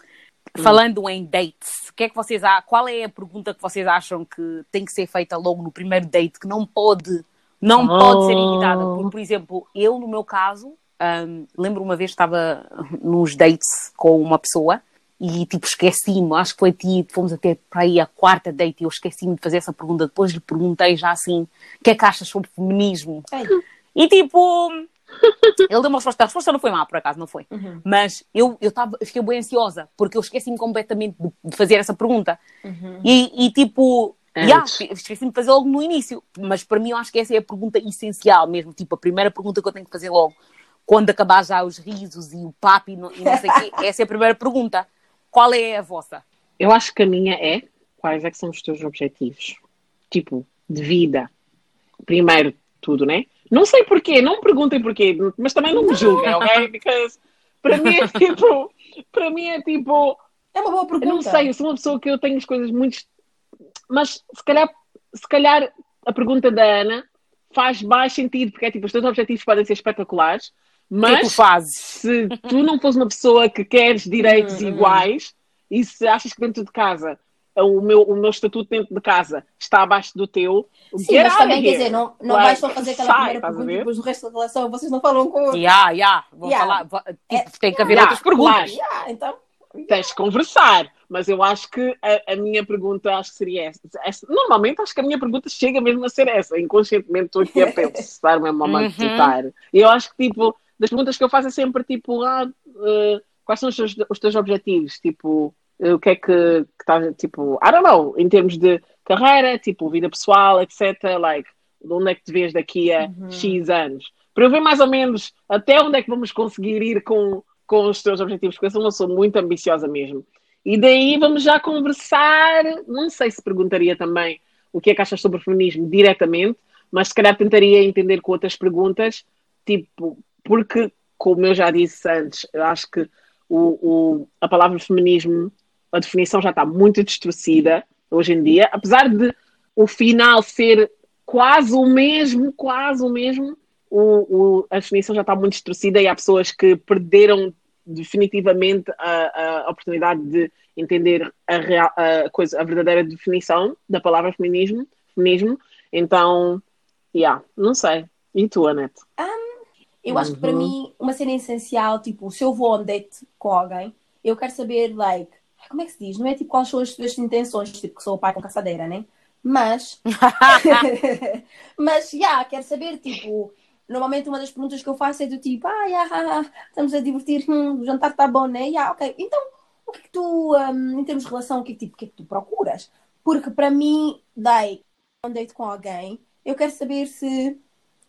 Falando em dates, que é que vocês qual é a pergunta que vocês acham que tem que ser feita logo no primeiro date, que não pode, não oh. pode ser evitada? Por, por exemplo, eu, no meu caso, um, lembro uma vez estava nos dates com uma pessoa e tipo esqueci-me, acho que foi tipo, fomos até para aí a quarta date e eu esqueci-me de fazer essa pergunta, depois lhe perguntei já assim, o que é que achas sobre feminismo? Ei. E tipo, ele deu uma resposta. A resposta não foi má, por acaso, não foi. Uhum. Mas eu, eu, tava, fiquei bem ansiosa, porque eu esqueci-me completamente de, de, fazer essa pergunta. Uhum. E, e, tipo, yeah, esqueci-me de fazer logo no início. Mas para mim, eu acho que essa é a pergunta essencial mesmo. Tipo, a primeira pergunta que eu tenho que fazer logo. Quando acabar já os risos e o papo e não, e não sei o quê. Essa é a primeira pergunta. Qual é a vossa? Eu acho que a minha é quais é que são os teus objetivos? Tipo, de vida. Primeiro tudo, né? Não sei porquê, não me perguntem porquê, mas também não me julguem, ok? Because para mim é tipo, para mim é tipo. É uma boa pergunta. não sei, eu sou uma pessoa que eu tenho as coisas muito. Mas se calhar, se calhar a pergunta da Ana faz mais sentido, porque é tipo, os teus objetivos podem ser espetaculares, mas que tu fazes? se tu não fores uma pessoa que queres direitos hum, hum. iguais e se achas que dentro de casa o meu, o meu estatuto dentro de casa está abaixo do teu. Sim, mas também quer dizer, não, não like, vais só fazer aquela sai, primeira pergunta e depois o resto da relação vocês não falam com. Yeah, yeah, vou yeah. falar. Tipo, é, tem que haver yeah, outras perguntas. Yeah, então. Tens de conversar, mas eu acho que a, a, minha pergunta acho que seria essa. essa. Normalmente acho que a minha pergunta chega mesmo a ser essa. Inconscientemente estou aqui a pensar mesmo a meditar. Uhum. E eu acho que tipo, das perguntas que eu faço é sempre tipo, ah, uh, quais são os teus, os teus objetivos? Tipo, o que é que está, tipo, I don't know, em termos de carreira, tipo, vida pessoal, etc. Like, de onde é que te vês daqui a uhum. X anos? Para eu ver mais ou menos até onde é que vamos conseguir ir com, com os teus objetivos, porque eu sou uma pessoa muito ambiciosa mesmo. E daí vamos já conversar. Não sei se perguntaria também o que é que achas sobre o feminismo diretamente, mas se calhar tentaria entender com outras perguntas, tipo, porque, como eu já disse antes, eu acho que o, o, a palavra feminismo a definição já está muito distorcida hoje em dia, apesar de o final ser quase o mesmo, quase o mesmo, o, o, a definição já está muito distorcida e há pessoas que perderam definitivamente a, a oportunidade de entender a, real, a, coisa, a verdadeira definição da palavra feminismo, feminismo. Então, yeah, não sei. E tu, Anete? Um, eu uhum. acho que para uhum. mim, uma cena essencial, tipo, se eu vou a um date com alguém, eu quero saber, like, como é que se diz? Não é tipo quais são as tuas intenções, tipo que sou o pai com caçadeira, né? Mas. mas, já, yeah, quero saber, tipo. Normalmente uma das perguntas que eu faço é do tipo, ah, yeah, estamos a divertir, hum, o jantar está bom, né? Yeah, ok. Então, o que é que tu, um, em termos de relação, o que, é que, tipo, o que é que tu procuras? Porque para mim, daí, um date com alguém, eu quero saber se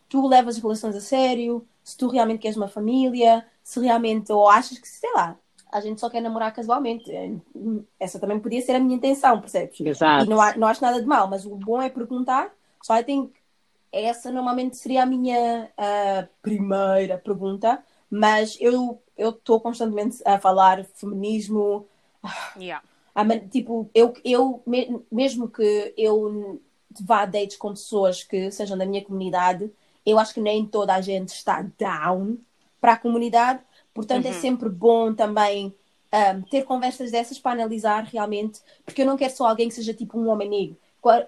tu levas as relações a sério, se tu realmente queres uma família, se realmente, ou achas que, sei lá, a gente só quer namorar casualmente. É, essa também podia ser a minha intenção, percebes? Exato. E não, há, não acho nada de mal, mas o bom é perguntar. Só I think essa normalmente seria a minha uh, primeira pergunta, mas eu eu estou constantemente a falar feminismo. Yeah. tipo, eu, eu mesmo que eu vá a dates com pessoas que sejam da minha comunidade, eu acho que nem toda a gente está down para a comunidade, Portanto, é uhum. é sempre bom também um, ter conversas dessas para analisar realmente, porque eu não quero só alguém que seja tipo um homem negro,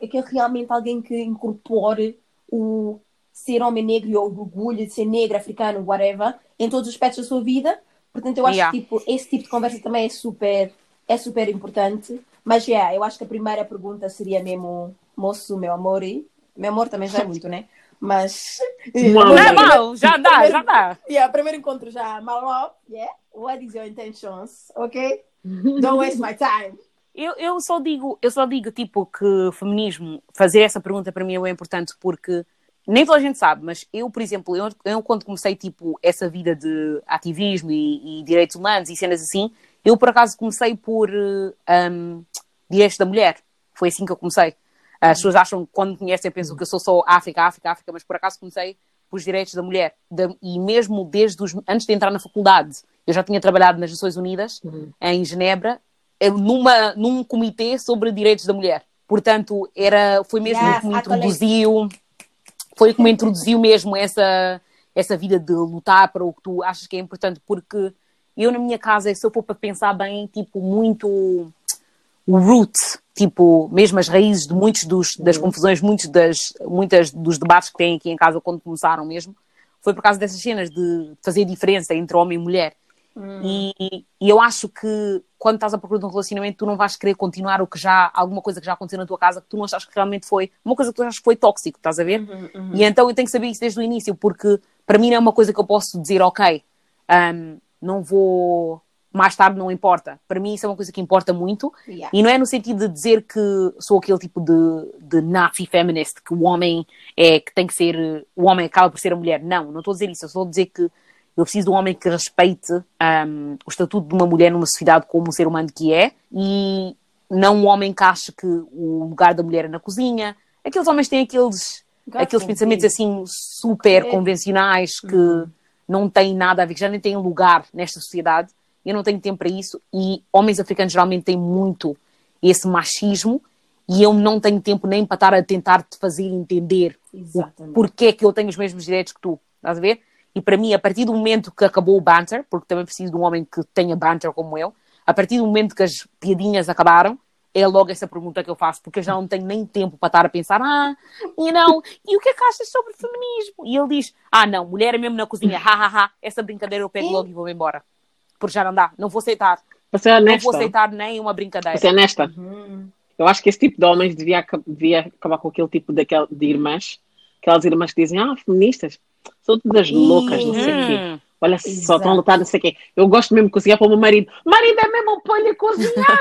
eu quero realmente alguém que incorpore o ser homem negro e o orgulho de ser negro, africano, whatever, em todos os aspectos da sua vida. Portanto, eu acho yeah. que tipo, esse tipo de conversa também é super, é super importante. Mas, yeah, eu acho que a primeira pergunta seria mesmo, moço, meu amor, e meu amor também já é muito, né? Mas. Não é mal, já dá, primeiro, já dá. Yeah, primeiro encontro já, mal, yeah. What is your intentions? Ok? Don't waste my time. Eu, eu só digo, eu só digo tipo que feminismo, fazer essa pergunta para mim é importante porque nem toda a gente sabe, mas eu, por exemplo, eu, eu quando comecei tipo essa vida de ativismo e, e, direitos humanos e cenas assim, eu por acaso comecei por um, direitos da mulher. Foi assim que eu comecei. As pessoas acham, quando me conhecem, pensam que eu sou só África, África, África, mas por acaso comecei pelos direitos da mulher. E mesmo desde os, antes de entrar na faculdade, eu já tinha trabalhado nas Nações Unidas, uhum. em Genebra, numa, num comitê sobre direitos da mulher. Portanto, era, foi mesmo yes, que me introduziu, foi que me introduziu mesmo essa, essa vida de lutar para o que tu achas que é importante, porque eu na minha casa, se eu for para pensar bem, tipo, muito o root, tipo, mesmo as raízes de muitos dos, das uhum. confusões, muitos das, muitas dos debates que têm aqui em casa quando começaram mesmo, foi por causa dessas cenas de fazer diferença entre homem e mulher. Hum. E, e, eu acho que quando estás à procura de um relacionamento, tu não vais querer continuar o que já, alguma coisa que já aconteceu na tua casa que tu não achas que realmente foi, uma coisa que tu achas que foi tóxico, estás a ver? Uhum, uhum. E então eu tenho que saber isso desde o início, porque para mim não é uma coisa que eu posso dizer, ok, um, não vou, mais tarde não importa. Para mim isso é uma coisa que importa muito, yeah. e não é no sentido de dizer que sou aquele tipo de, de nazi feminist, que o homem é, que tem que ser, o homem acaba por ser a mulher. Não, não estou a dizer isso, eu estou a dizer que eu preciso de um homem que respeite um, o estatuto de uma mulher numa sociedade como um ser humano que é e não um homem que ache que o lugar da mulher é na cozinha. Aqueles homens têm aqueles, aqueles pensamentos assim super é. convencionais que uhum. não têm nada a ver, que já nem têm lugar nesta sociedade. Eu não tenho tempo para isso e homens africanos geralmente têm muito esse machismo e eu não tenho tempo nem para estar a tentar te fazer entender Exatamente. porquê é que eu tenho os mesmos direitos que tu. Estás a ver? E para mim, a partir do momento que acabou o banter, porque também preciso de um homem que tenha banter como eu, a partir do momento que as piadinhas acabaram, é logo essa pergunta que eu faço, porque eu já não tenho nem tempo para estar a pensar, ah, e não, e o que é que achas sobre feminismo? E ele diz, ah, não, mulher é mesmo na cozinha, ha, ha, ha, essa brincadeira eu pego logo e vou embora. Porque já não dá, não vou aceitar. Você é honesta. Não vou aceitar nem uma brincadeira. Você é honesta. Uhum. Eu acho que esse tipo de homens devia, devia acabar com aquele tipo de, de irmãs, aquelas irmãs que dizem, ah, feministas, são todas loucas, não sei o quê. Uhum. Olha Exato. só, estão a lutar, não sei o quê. Eu gosto mesmo de cozinhar para o meu marido. Marido é mesmo põe-lhe cozinhar.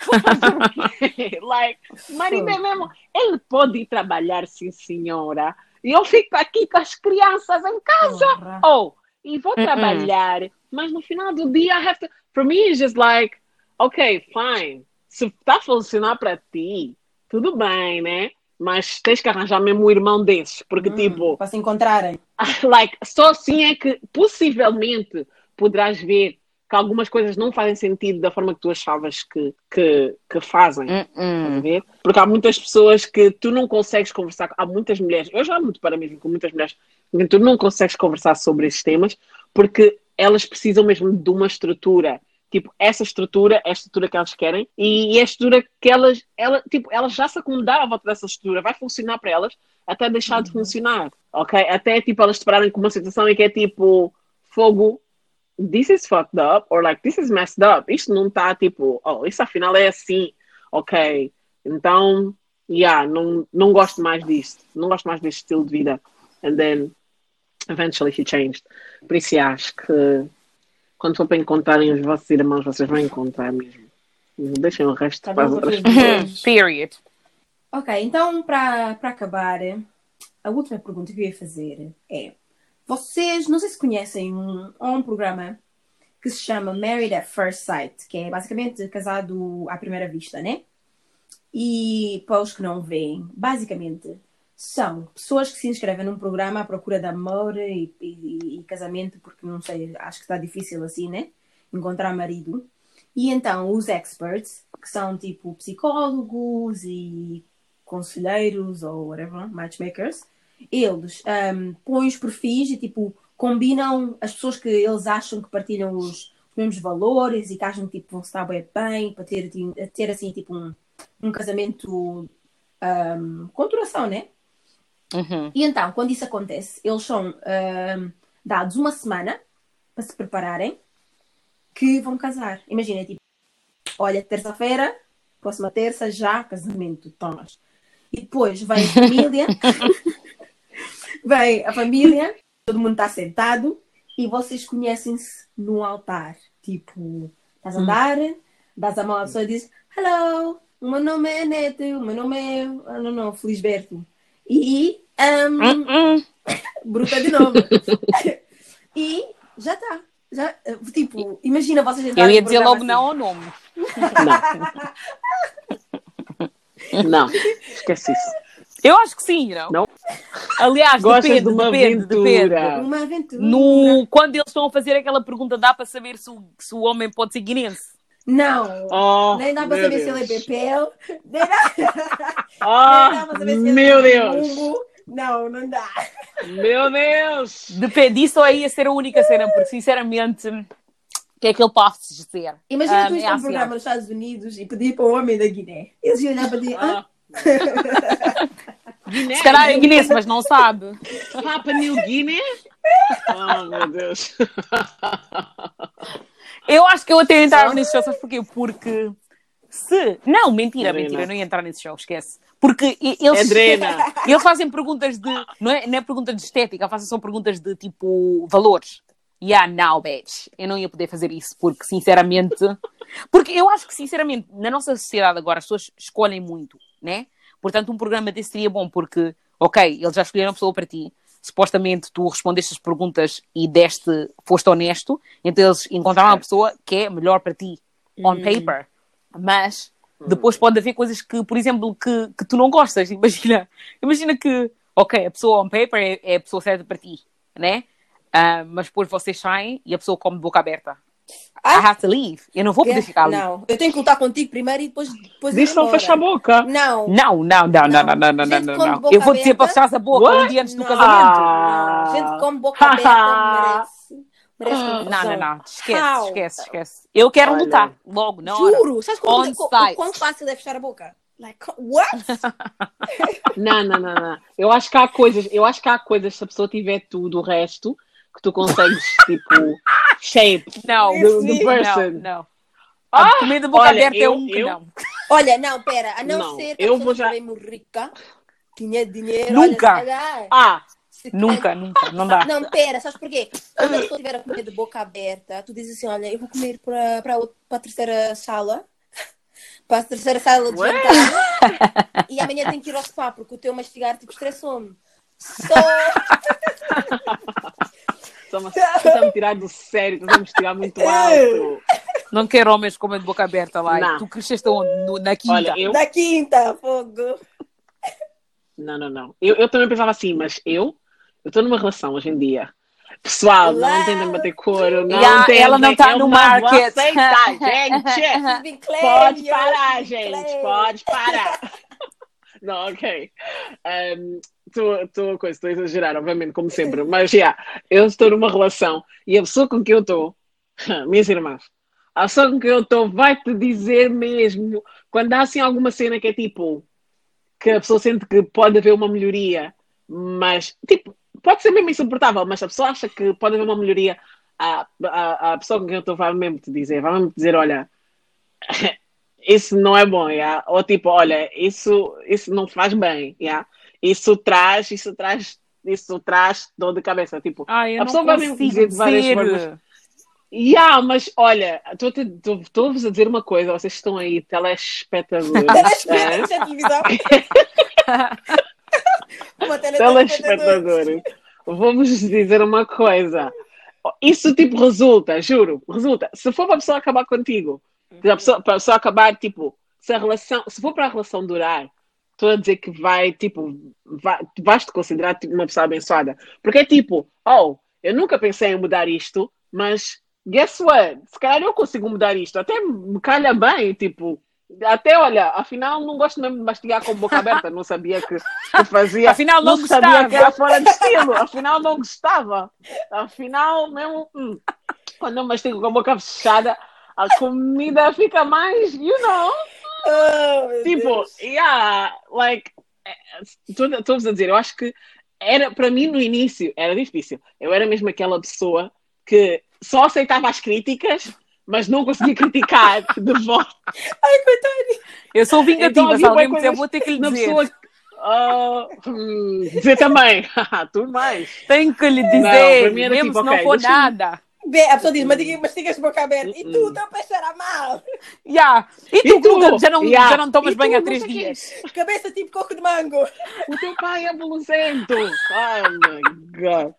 like, marido é mesmo. Ele pode ir trabalhar, sim, senhora. E eu fico aqui com as crianças em casa. Oh, e vou uh -uh. trabalhar. Mas no final do dia, I have to. For me, it's just like, ok, fine. Se está a funcionar para ti, tudo bem, né? mas tens que arranjar mesmo um irmão desses, porque hum, tipo. Para se encontrarem. Like, só assim é que possivelmente poderás ver que algumas coisas não fazem sentido da forma que tu achavas que, que, que fazem. Uh -uh. Porque há muitas pessoas que tu não consegues conversar. Há muitas mulheres, eu já muito para mesmo com muitas mulheres, que tu não consegues conversar sobre esses temas porque elas precisam mesmo de uma estrutura tipo, essa estrutura é a estrutura que elas querem e, é a estrutura que elas, ela, tipo, elas já se acomodaram à volta dessa estrutura, vai funcionar para elas até deixar uhum. de funcionar, ok? Até, tipo, elas depararem com uma situação em que é tipo, fogo, this is fucked up, or like, this is messed up, isto não está, tipo, oh, isso afinal é assim, ok? Então, yeah, não, não gosto mais disto, não gosto mais deste estilo de vida. And then, eventually he changed. Por isso, acho que quando for para encontrarem os vossos irmãos, vocês vão encontrar mesmo. Deixem o resto tá para as outras pessoas. Period. Ok, então para, para acabar, a última pergunta que eu ia fazer é: vocês, não sei se conhecem um, um programa que se chama Married at First Sight, que é basicamente casado à primeira vista, né? E para os que não veem, basicamente são pessoas que se inscrevem num programa à procura de amor e, e, e, casamento, porque não sei, acho que está difícil assim, né? Encontrar marido. E então os experts, que são tipo psicólogos e conselheiros ou whatever, matchmakers, eles um, põem os perfis e tipo combinam as pessoas que eles acham que partilham os, mesmos valores e que acham tipo, vão estar bem, bem para ter, ter assim tipo um, um casamento um, com duração, né? Uhum. E então, quando isso acontece, eles são um, dados uma semana para se prepararem que vão casar. Imagina, tipo, olha, terça-feira, próxima terça, já casamento, Thomas. E depois vem a família, vem a família, todo mundo está sentado e vocês conhecem-se no altar. Tipo, estás a hum. andar, dás a mão à pessoa e dizes Hello, o meu nome é Neto, o meu nome é. Não, não, Felisberto. E. Um, uh -uh. bruta de nome. e já está. Já, tipo, imagina vocês Eu ia dizer logo assim. não ao nome. Não. não, esquece isso. Eu acho que sim, não? Não. Aliás, Gostas depende, de uma depende, aventura. depende. Uma aventura. No, quando eles estão a fazer aquela pergunta, dá para saber se o, se o homem pode ser guinense? Não. Oh, nem dá para saber Deus. se ele é BPL. Nem dá, Oh, nem dá para saber se ele meu é Deus. Não, não dá. Meu Deus! Depende, isso aí ia ser a única cena, porque sinceramente, o que é que ele pode dizer? Imagina Ah, tu isto é um assim, programa nos Estados Unidos e pedir para o homem da Guiné. Eles iam olhar para ti. Ah, Ah. Guiné? Se calhar é guinense, mas não sabe. Papa New Guiné? Oh, meu Deus. Eu acho que eu até entrava nesse show, sabes porquê? Porque se. Não, mentira, mentira, eu não ia entrar nesse show, esquece. Porque eles. Eles fazem perguntas de. Não é, não é pergunta de estética, fazem só perguntas de tipo valores. Yeah, now, bitch. Eu não ia poder fazer isso, porque sinceramente. Porque eu acho que, sinceramente, na nossa sociedade agora as pessoas escolhem muito, né? Portanto, um programa desse seria bom, porque, ok, eles já escolheram a pessoa para ti, supostamente tu respondeste as perguntas e deste, foste honesto, então eles encontraram uma pessoa que é melhor para ti, on paper. Mas depois pode haver coisas que, por exemplo, que, que tu não gostas. Imagina, imagina que, ok, a pessoa on paper é, é a pessoa certa para ti, né? Ah, mas depois vocês saem e a pessoa come de boca aberta. I have to leave. Eu não vou poder ficar ali. Não, eu tenho que lutar contigo primeiro e depois. depois Diz não embora. fecha a boca. Não. Não, não, não, não, não, não, não, não, não, não. Eu vou dizer para fechar a boca um What? dia antes do Não. casamento. Ah. Gente com boca aberta merece. Merece Não, não, não. Esquece, How? esquece, esquece. Eu quero Olha. lutar logo, hora. Juro. Sabes site. quão fácil é fechar a boca? Like, what? Não, não, não, não. Eu acho que há coisas, eu acho que há coisas, se a pessoa tiver tudo o resto, que tu consegues, tipo, shape Não, do, do person. não, não. A comida de boca olha, aberta é eu- um que eu- não. Olha, não, pera. A não, Não, ser que eu vou já- mesmo rica, tinha dinheiro. Nunca. Olha, Ah, se Nunca, nunca, não dá. Não, pera, sabes porquê? Quando a pessoa estiver a comer de boca aberta, tu dizes assim: olha, eu vou comer para, para, para a terceira sala, para a terceira sala de jantar, e amanhã tenho que ir ao spa porque o teu mastigar tipo estressou-me. Só. estamos a me tirar do sério, estamos a me tirar muito alto. Não quero homens com de boca aberta lá. Não. Tu cresceste onde? No- na quinta. Olha, eu. Da quinta, fogo. Não, não, não. Eu, eu também pensava assim, mas eu eu estou numa relação hoje em dia. Pessoal, não Lá. tentem bater couro, não Yeah, tentem. ela não tá eu no market. aceitar, gente. Pode parar, gente. Pode parar. Não, ok. Estou coisa, estou a exagerar, obviamente, como sempre. Mas, já, eu estou numa relação e a pessoa com quem eu estou, minhas irmãs, a pessoa com quem eu estou vai-te dizer mesmo, quando há assim alguma cena que é tipo, que a pessoa sente que pode haver uma melhoria, mas, tipo, pode ser mesmo insuportável, mas a pessoa acha que pode haver uma melhoria, a, a, a pessoa com quem eu estou vai mesmo te dizer, vai mesmo te dizer, olha, isso não é bom, yeah? ou tipo, olha, isso, isso não faz bem, yeah? Isso traz, isso traz, isso traz dor de cabeça, tipo, Ai, A pessoa vai me dizer de várias dizer. formas. yeah, mas olha, estou-vos a dizer uma coisa, vocês estão aí, telespectadores, Telespectadores é? da televisão. Uma telespectadores, vamos dizer uma coisa. Isso tipo resulta, juro, resulta. Se for para a pessoa acabar contigo, para a pessoa, para a pessoa acabar, tipo, se a relação, se for para a relação durar, estou a dizer que vai, tipo, vai, vais te considerar tipo, uma pessoa abençoada. Porque é tipo, oh, eu nunca pensei em mudar isto, mas guess what? Se calhar eu consigo mudar isto, até me calha bem, tipo. Até, olha, afinal não gosto mesmo de mastigar com boca aberta, não sabia que, que fazia. Afinal, não sabia gostava. que era fora de estilo, afinal não gostava. Afinal, mesmo. hum. quando eu mastigo com a boca fechada, a comida fica mais, you know. Oh, tipo, Deus. yeah, like, estou-vos a dizer, eu acho que era, para mim no início, era difícil. Eu era mesmo aquela pessoa que só aceitava as críticas, mas não conseguia criticar de volta. Ai, coitadinho. Eu sou vingativa, Então, se alguém coisas vou ter que lhe dizer. pessoa. Ah, hum, dizer também, tudo mais. Tenho que lhe Não, dizer, mim era mesmo tipo, se não ok, for nada. A pessoa diz, mas mastigas de boca aberta. E tu, teu peixe era mal. Yeah. E, E tu, tu? que já não, Yeah. já não tomas E bem tu? há três dias. Cabeça tipo coco de mango. O teu pai é boluzento. Oh my god.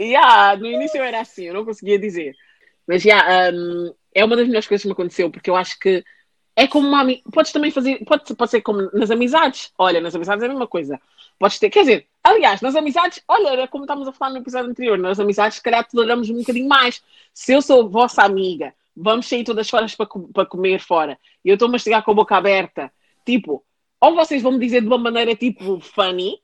yeah, no início eu era assim, eu não conseguia dizer. Mas yeah, um, é uma das melhores coisas que me aconteceu, porque eu acho que é como uma ami- Podes também fazer, pode, pode ser como nas amizades. Olha, nas amizades é a mesma coisa. Podes ter, quer dizer, aliás, nas amizades, olha, era como estávamos a falar no episódio anterior, nas amizades, se calhar toleramos um bocadinho mais. Se eu sou vossa amiga, vamos sair todas as horas para, para comer fora, e eu estou a mastigar com a boca aberta, tipo, ou vocês vão me dizer de uma maneira tipo funny,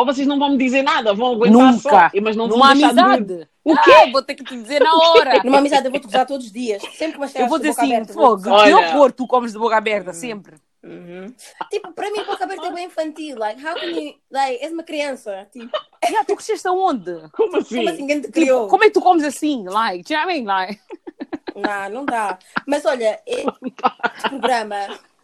ou vocês não vão me dizer nada, vão aguentar Nunca. só, mas não vão Numa deixar de- amizade. O Ah, quê? vou ter que te dizer na hora. Numa amizade eu vou-te usar todos os dias. Sempre que Eu vou dizer assim, aberta. fogo, que horror, tu comes de boca aberta, sempre. Uhum. Tipo, para mim, boca aberta é bem infantil. Like, how can you... Like, és uma criança. Tipo, Yeah, tu cresceste aonde? Como assim? como assim ninguém te Tipo, criou? como é que tu comes assim? Like, do you know what I mean? Like, Não, não dá. Mas olha, este programa,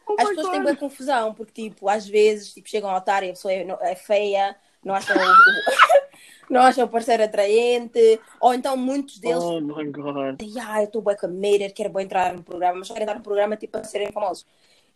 Oh as pessoas têm God. boa confusão, porque tipo, às vezes tipo, chegam ao altar e a pessoa é, é feia, não acham o, o- não acham o parceiro atraente, ou então muitos deles Oh my god. dizem, ah, eu estou bem committed, quero bem entrar no programa, mas só querem entrar no programa tipo, para serem famosos.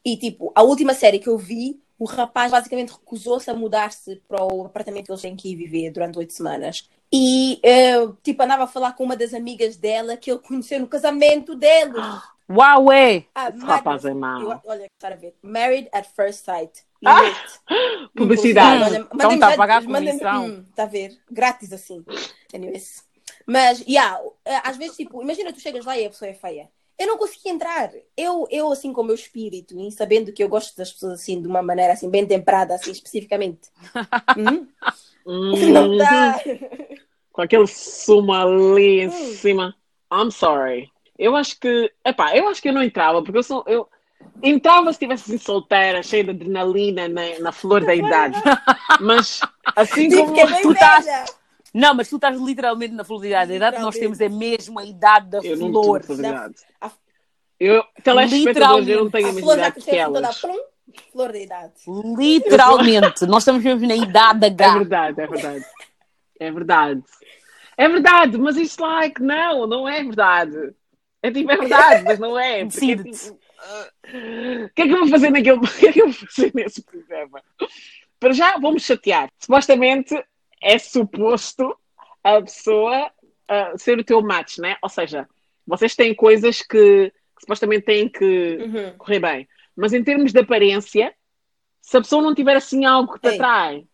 E tipo, a última série que eu vi, o rapaz basicamente recusou-se a mudar-se para o apartamento que eles têm que ir viver durante oito semanas. E eh, tipo, andava a falar com uma das amigas dela que ele conheceu no casamento deles. uau, é. Ah, Esse rapaz é mau. Eu- Olha, estar a ver. Married at First Sight. Ah! Publicidade. Então mandem-me tá a pagar a comissão. hum, Tá a ver? Grátis assim. Anyways. Mas, yeah, eh, às vezes, tipo, imagina tu chegas lá e a pessoa é feia. Eu não consegui entrar. Eu, eu assim, com o meu espírito, e sabendo que eu gosto das pessoas assim, de uma maneira assim, bem temperada, assim, especificamente. Hum? Não Uhum. dá. Com aquele sumo ali em Hum. cima. I'm sorry. Eu acho que. Epá, eu acho que eu não entrava, porque eu sou. Eu entrava se estivesse assim solteira, cheia de adrenalina na, na flor da idade. Mas assim Tipo, como que é tu estás-. Não, mas tu estás literalmente na felicidade. A idade que nós temos é mesmo a idade da eu não flor. tenho idade. A- Eu, telespectadores, eu não tenho a mesma flor idade que toda elas. flor da idade. Literalmente. nós estamos mesmo na idade da É gata. verdade, é verdade. É verdade. É verdade, mas isto like, não, não é verdade. É tipo, é verdade, mas não é. Porque, é Decide-te. tipo, O que é que eu vou fazer naquele. O que é que eu vou fazer nesse programa? Para já, vamos chatear. Supostamente é suposto a pessoa ah, ser o teu match, né? Ou seja, vocês têm coisas que, que supostamente têm que Uhum. correr bem. Mas em termos de aparência, se a pessoa não tiver assim algo que te Ei. atrai,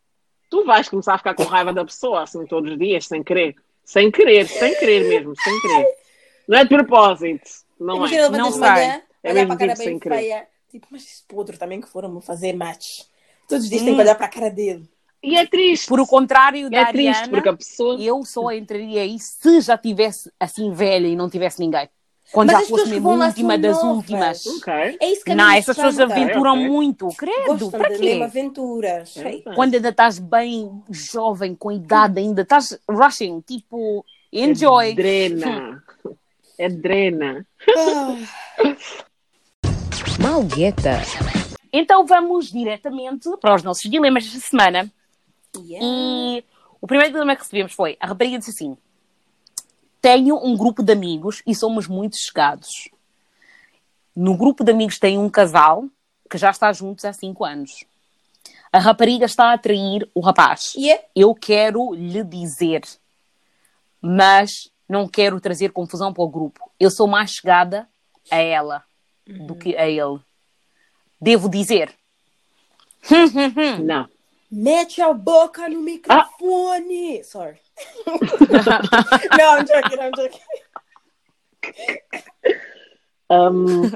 tu vais começar a ficar com raiva da pessoa assim todos os dias, sem querer. Sem querer, sem querer mesmo, sem querer. Não é de propósito. Não Imagina é. Não sai. É olhar para a cara tipo bem feia. Tipo, mas esse podre também que foram-me fazer match. Todos os dias tem Hum. que olhar para a cara dele. E é triste. Por o contrário da é triste, Ariana, porque a pessoa. eu só entraria aí se já tivesse assim velha e não tivesse ninguém. Quando Mas já fosse mesmo última das novas. últimas. Ok. É isso que a Não, essas pessoas aventuram ok. muito. Credo, Gostam para quê? aventuras. É. Quando ainda estás bem jovem, com idade ainda, estás rushing, tipo, enjoy. É drena. É drena. Malgueta. Então vamos diretamente para os nossos dilemas desta semana. yeah. E o primeiro dilema que recebemos foi: a rapariga disse assim: Tenho um grupo de amigos e somos muito chegados. No grupo de amigos tem um casal que já está juntos há 5 anos. A rapariga está a atrair o rapaz. Yeah. Eu quero lhe dizer, mas não quero trazer confusão para o grupo. Eu sou mais chegada a ela do que a ele. Devo dizer. Não. Mete a boca no microfone. Sorry. não, I'm joking, I'm joking. Um,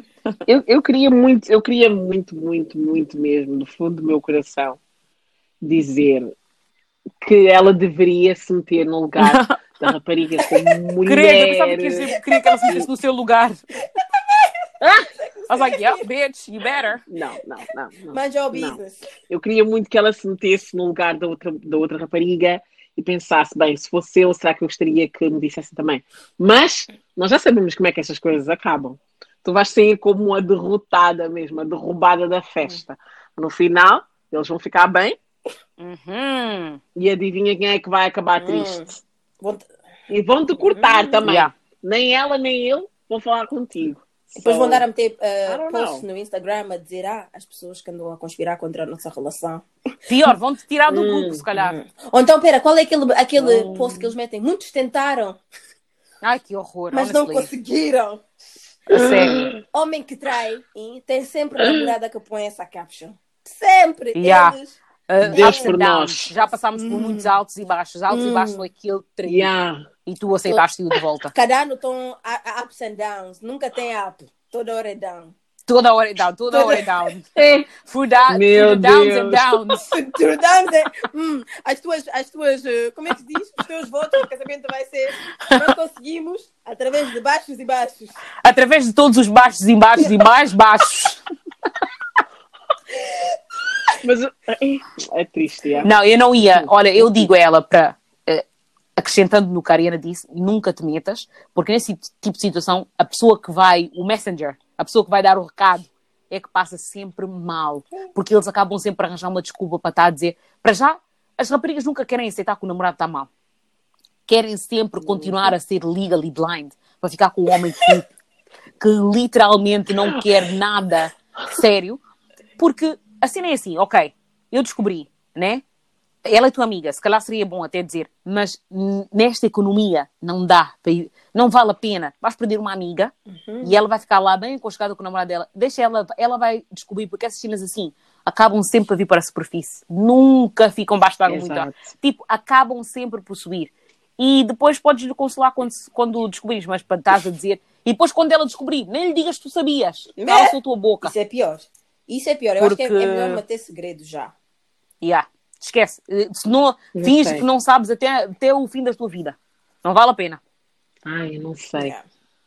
eu, eu queria muito, eu queria muito, muito, muito mesmo, do fundo do meu coração, dizer que ela deveria se meter no lugar da rapariga como mulher. Queria, que, queria que ela se sentisse no seu lugar. I was like, yeah, bitch, you better. Não, não, não. não Mind your business. Eu queria muito que ela se metesse no lugar da outra, da outra rapariga e pensasse, bem, se fosse eu, será que eu gostaria que me dissesse também? Mas nós já sabemos como é que essas coisas acabam. Tu vais sair como uma derrotada mesmo, a derrubada da festa. No final, eles vão ficar bem. Uhum. E adivinha quem é que vai acabar uhum. triste? E vão-te cortar uhum. também. Yeah. Nem ela, nem eu vão falar contigo. Depois vão dar a meter uh, posts no Instagram a dizer ah, as pessoas que andam a conspirar contra a nossa relação. Pior, vão-te tirar do grupo, se calhar. Hum. Ou então, pera, qual é aquele, aquele hum. post que eles metem? Muitos tentaram. Ai, que horror. Mas honestly. não conseguiram. sério. Homem que trai tem sempre uma namorada que põe essa caption. Sempre. Yeah. Eles. Uh, Deus por nós. Já passámos por muitos hum. altos e baixos. Altos e baixos foi aquele traiu. Yeah. E tu aceitaste-o de volta. Cada ano estão ups and downs. Nunca tem up. Toda hora é down. Toda hora é down, toda hora é down. É. Through, da Meu through downs and downs. through downs and... Hum, as tuas, as tuas, uh, como é que se diz? Os teus votos de casamento vai ser, nós conseguimos através de baixos e baixos. Através de todos os baixos e baixos e mais baixos. Mas é, é triste, é. Não, eu não ia. Olha, eu digo a ela para acrescentando no que a Ariana disse, nunca te metas, porque nesse tipo de situação, a pessoa que vai, o messenger, a pessoa que vai dar o recado, é que passa sempre mal, porque eles acabam sempre a arranjar uma desculpa para estar a dizer, para já, as raparigas nunca querem aceitar que o namorado está mal. Querem sempre continuar a ser legally blind, para ficar com um homem que, que literalmente não quer nada sério, porque a cena é assim, ok, eu descobri, né? Ela é tua amiga, se calhar seria bom até dizer, mas nesta economia não dá, não vale a pena. Vais perder uma amiga uhum. e ela vai ficar lá bem aconchegada com o namorado dela. Deixa ela, ela vai descobrir, porque essas cenas assim acabam sempre a vir para a superfície, nunca ficam baixo de água muito. Tipo, acabam sempre por subir. E depois podes lhe consolar quando, quando descobrires, mas para estás a dizer. E depois, quando ela descobrir, nem lhe digas que tu sabias. Cala é. a tua boca. Isso é pior. Isso é pior. Eu porque... acho que é, é melhor manter segredo já. Yeah. Esquece. Eh, se não, finge que não sabes até, até o fim da tua vida. Não vale a pena. Ai, eu não sei.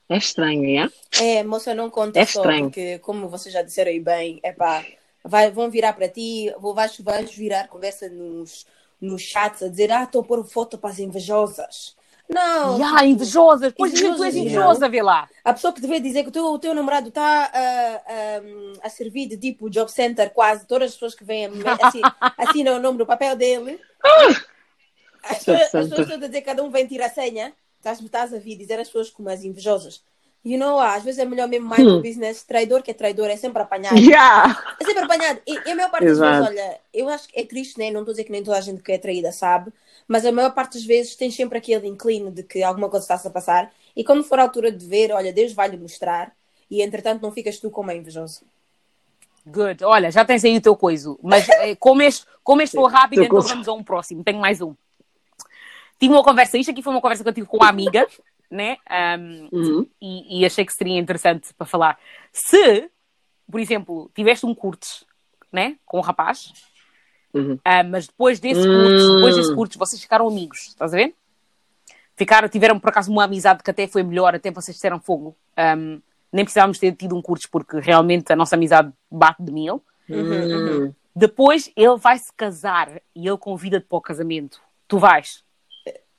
É estranho, é? É, moça, não conta é só, estranho. porque como vocês já disseram aí bem, é pá, vai, vão virar para ti, vou, vais, vais virar conversa nos, nos chats a dizer, ah, estou a pôr foto para as invejosas. Não. Ya, tipo, invejosas. Pois invejosas, tu és invejosa, vê lá. A pessoa que te vê dizer que o teu, o teu namorado está a, a, a, servir de tipo job center quase, todas as pessoas que vêm assim, assinam o nome no papel dele. As pessoas, as pessoas estão a dizer que cada um vem tirar a senha. Estás a vir dizer as pessoas como as invejosas. You know, às vezes é melhor mesmo mais hum. business. Traidor que é traidor, é sempre apanhado. Yeah. É sempre apanhado. E, e a maior parte Exato. das vezes, olha, eu acho que é triste, né? Não estou a dizer que nem toda a gente que é traída sabe, mas a maior parte das vezes tens sempre aquele inclino de que alguma coisa está-se a passar e quando for a altura de ver, olha, Deus vai-lhe mostrar e entretanto não ficas tu como é invejoso. Good. Olha, já tens aí o teu coiso. Mas eh, como este, como este foi rápido, então vamos a um próximo. Tenho mais um. Tive uma conversa, isto aqui foi uma conversa que eu tive com uma amiga, né? Um, uhum. e, e, achei que seria interessante para falar. Se, por exemplo, tiveste um curto, né? Com um rapaz, Uhum. Uh, mas depois desse curso, depois desse hum. curso, vocês ficaram amigos, estás a ver? Ficaram, tiveram por acaso uma amizade que até foi melhor, até vocês disseram fogo. Um, nem precisávamos ter tido um curso porque realmente a nossa amizade bate de mil. Uhum, uhum. Depois ele vai se casar e ele convida-te para o casamento. Tu vais?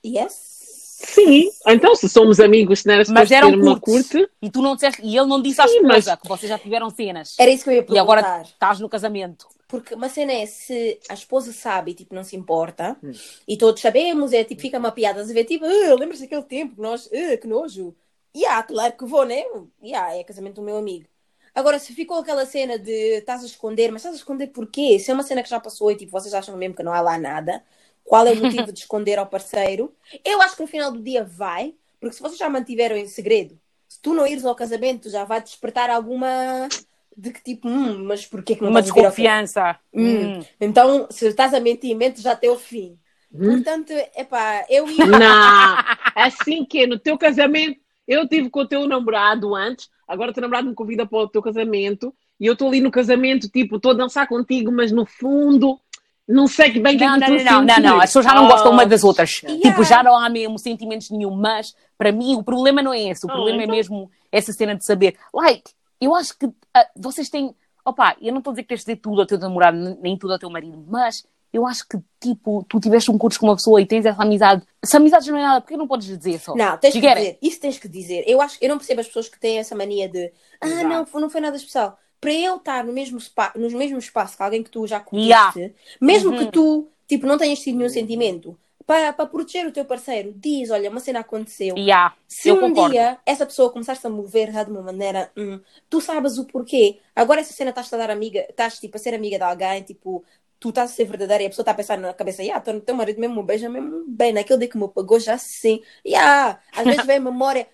Yes. Sim, então se somos amigos, se não era mas era um uma curte. E tu não disseste, e ele não disse à esposa mas... que vocês já tiveram cenas. Era isso que eu ia perguntar. E agora estás no casamento. Porque uma cena é se a esposa sabe e tipo, não se importa, hum. e todos sabemos, é tipo, fica uma piada a ver, tipo, uh, lembras daquele tempo que nós, uh, que nojo. E yeah, claro que vou, né? Yeah, é casamento do meu amigo. Agora, se ficou aquela cena de estás a esconder, mas estás a esconder porquê? Se é uma cena que já passou e tipo, vocês acham mesmo que não há lá nada, qual é o motivo de esconder ao parceiro? Eu acho que no final do dia vai, porque se vocês já mantiveram em segredo, se tu não ires ao casamento, já vai despertar alguma de que tipo, hum, mas porquê que não Uma desconfiança. Hum. Hum. Então, se estás a mentir, mente já até o fim. Hum? Portanto, epá, eu ia. Não, assim que no teu casamento, eu tive com o teu namorado antes, agora o teu namorado me convida para o teu casamento e eu estou ali no casamento, tipo, estou a dançar contigo, mas no fundo Não sei que bem que não, não, não, não, não, não, as pessoas já não oh, gostam uma das outras. Yeah. Tipo, já não há mesmo sentimentos nenhum, mas para mim o problema não é esse. O oh, problema é então... é mesmo essa cena de saber. Like, eu acho que uh, vocês têm. Opa, eu não estou a dizer que tens de dizer tudo ao teu namorado, nem tudo ao teu marido, mas eu acho que, tipo, tu tiveste um curso com uma pessoa e tens essa amizade. Se amizade não é nada, porque não podes dizer só? Não, tens que dizer. Isso tens que dizer. Eu, acho, eu não percebo as pessoas que têm essa mania de ah, Exato. não, não foi nada especial. Para eu estar no mesmo, spa, no mesmo espaço que alguém que tu já conheceste, yeah. mesmo uhum. que tu, tipo, não tenhas tido nenhum sentimento, para, para proteger o teu parceiro, diz: Olha, uma cena aconteceu. Yeah, Se um concordo. dia essa pessoa começar-se a mover de uma maneira, hum, tu sabes o porquê. Agora, essa cena estás a dar amiga, estás tipo, a ser amiga de alguém, tipo, tu estás a ser verdadeira e a pessoa está a pensar na cabeça, yeah, teu, marido mesmo beija mesmo bem, naquele dia que me pagou já sim, yeah. às vezes vem a memória,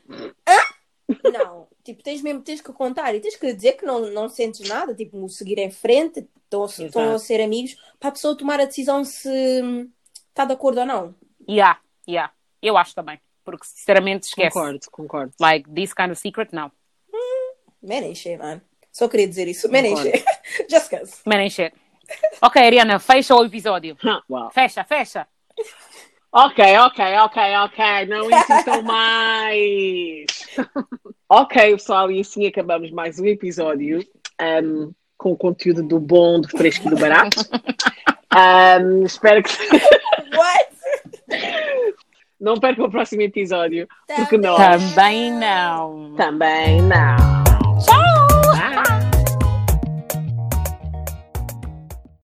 ah? não, tipo, tens mesmo tens que contar e tens que dizer que não, não sentes nada, tipo, seguir em frente, estão, estão a ser amigos, para a pessoa tomar a decisão se está de acordo ou não. Yeah, yeah, eu acho também, porque sinceramente esquece. Concordo, concordo. Like, this kind of secret, não. Hum, man shit, man. Só queria dizer isso, man ain't shit. Just cause. Man ain't shit. Ok, Ariana, fecha o episódio. Fecha, fecha. Ok, ok, ok, ok. Não insistam mais. ok, pessoal, e assim acabamos mais um episódio um, com o conteúdo do bom, do fresco e do barato. Um, espero que. What? Não percam o próximo episódio, porque não. Também não. Também não. Tchau!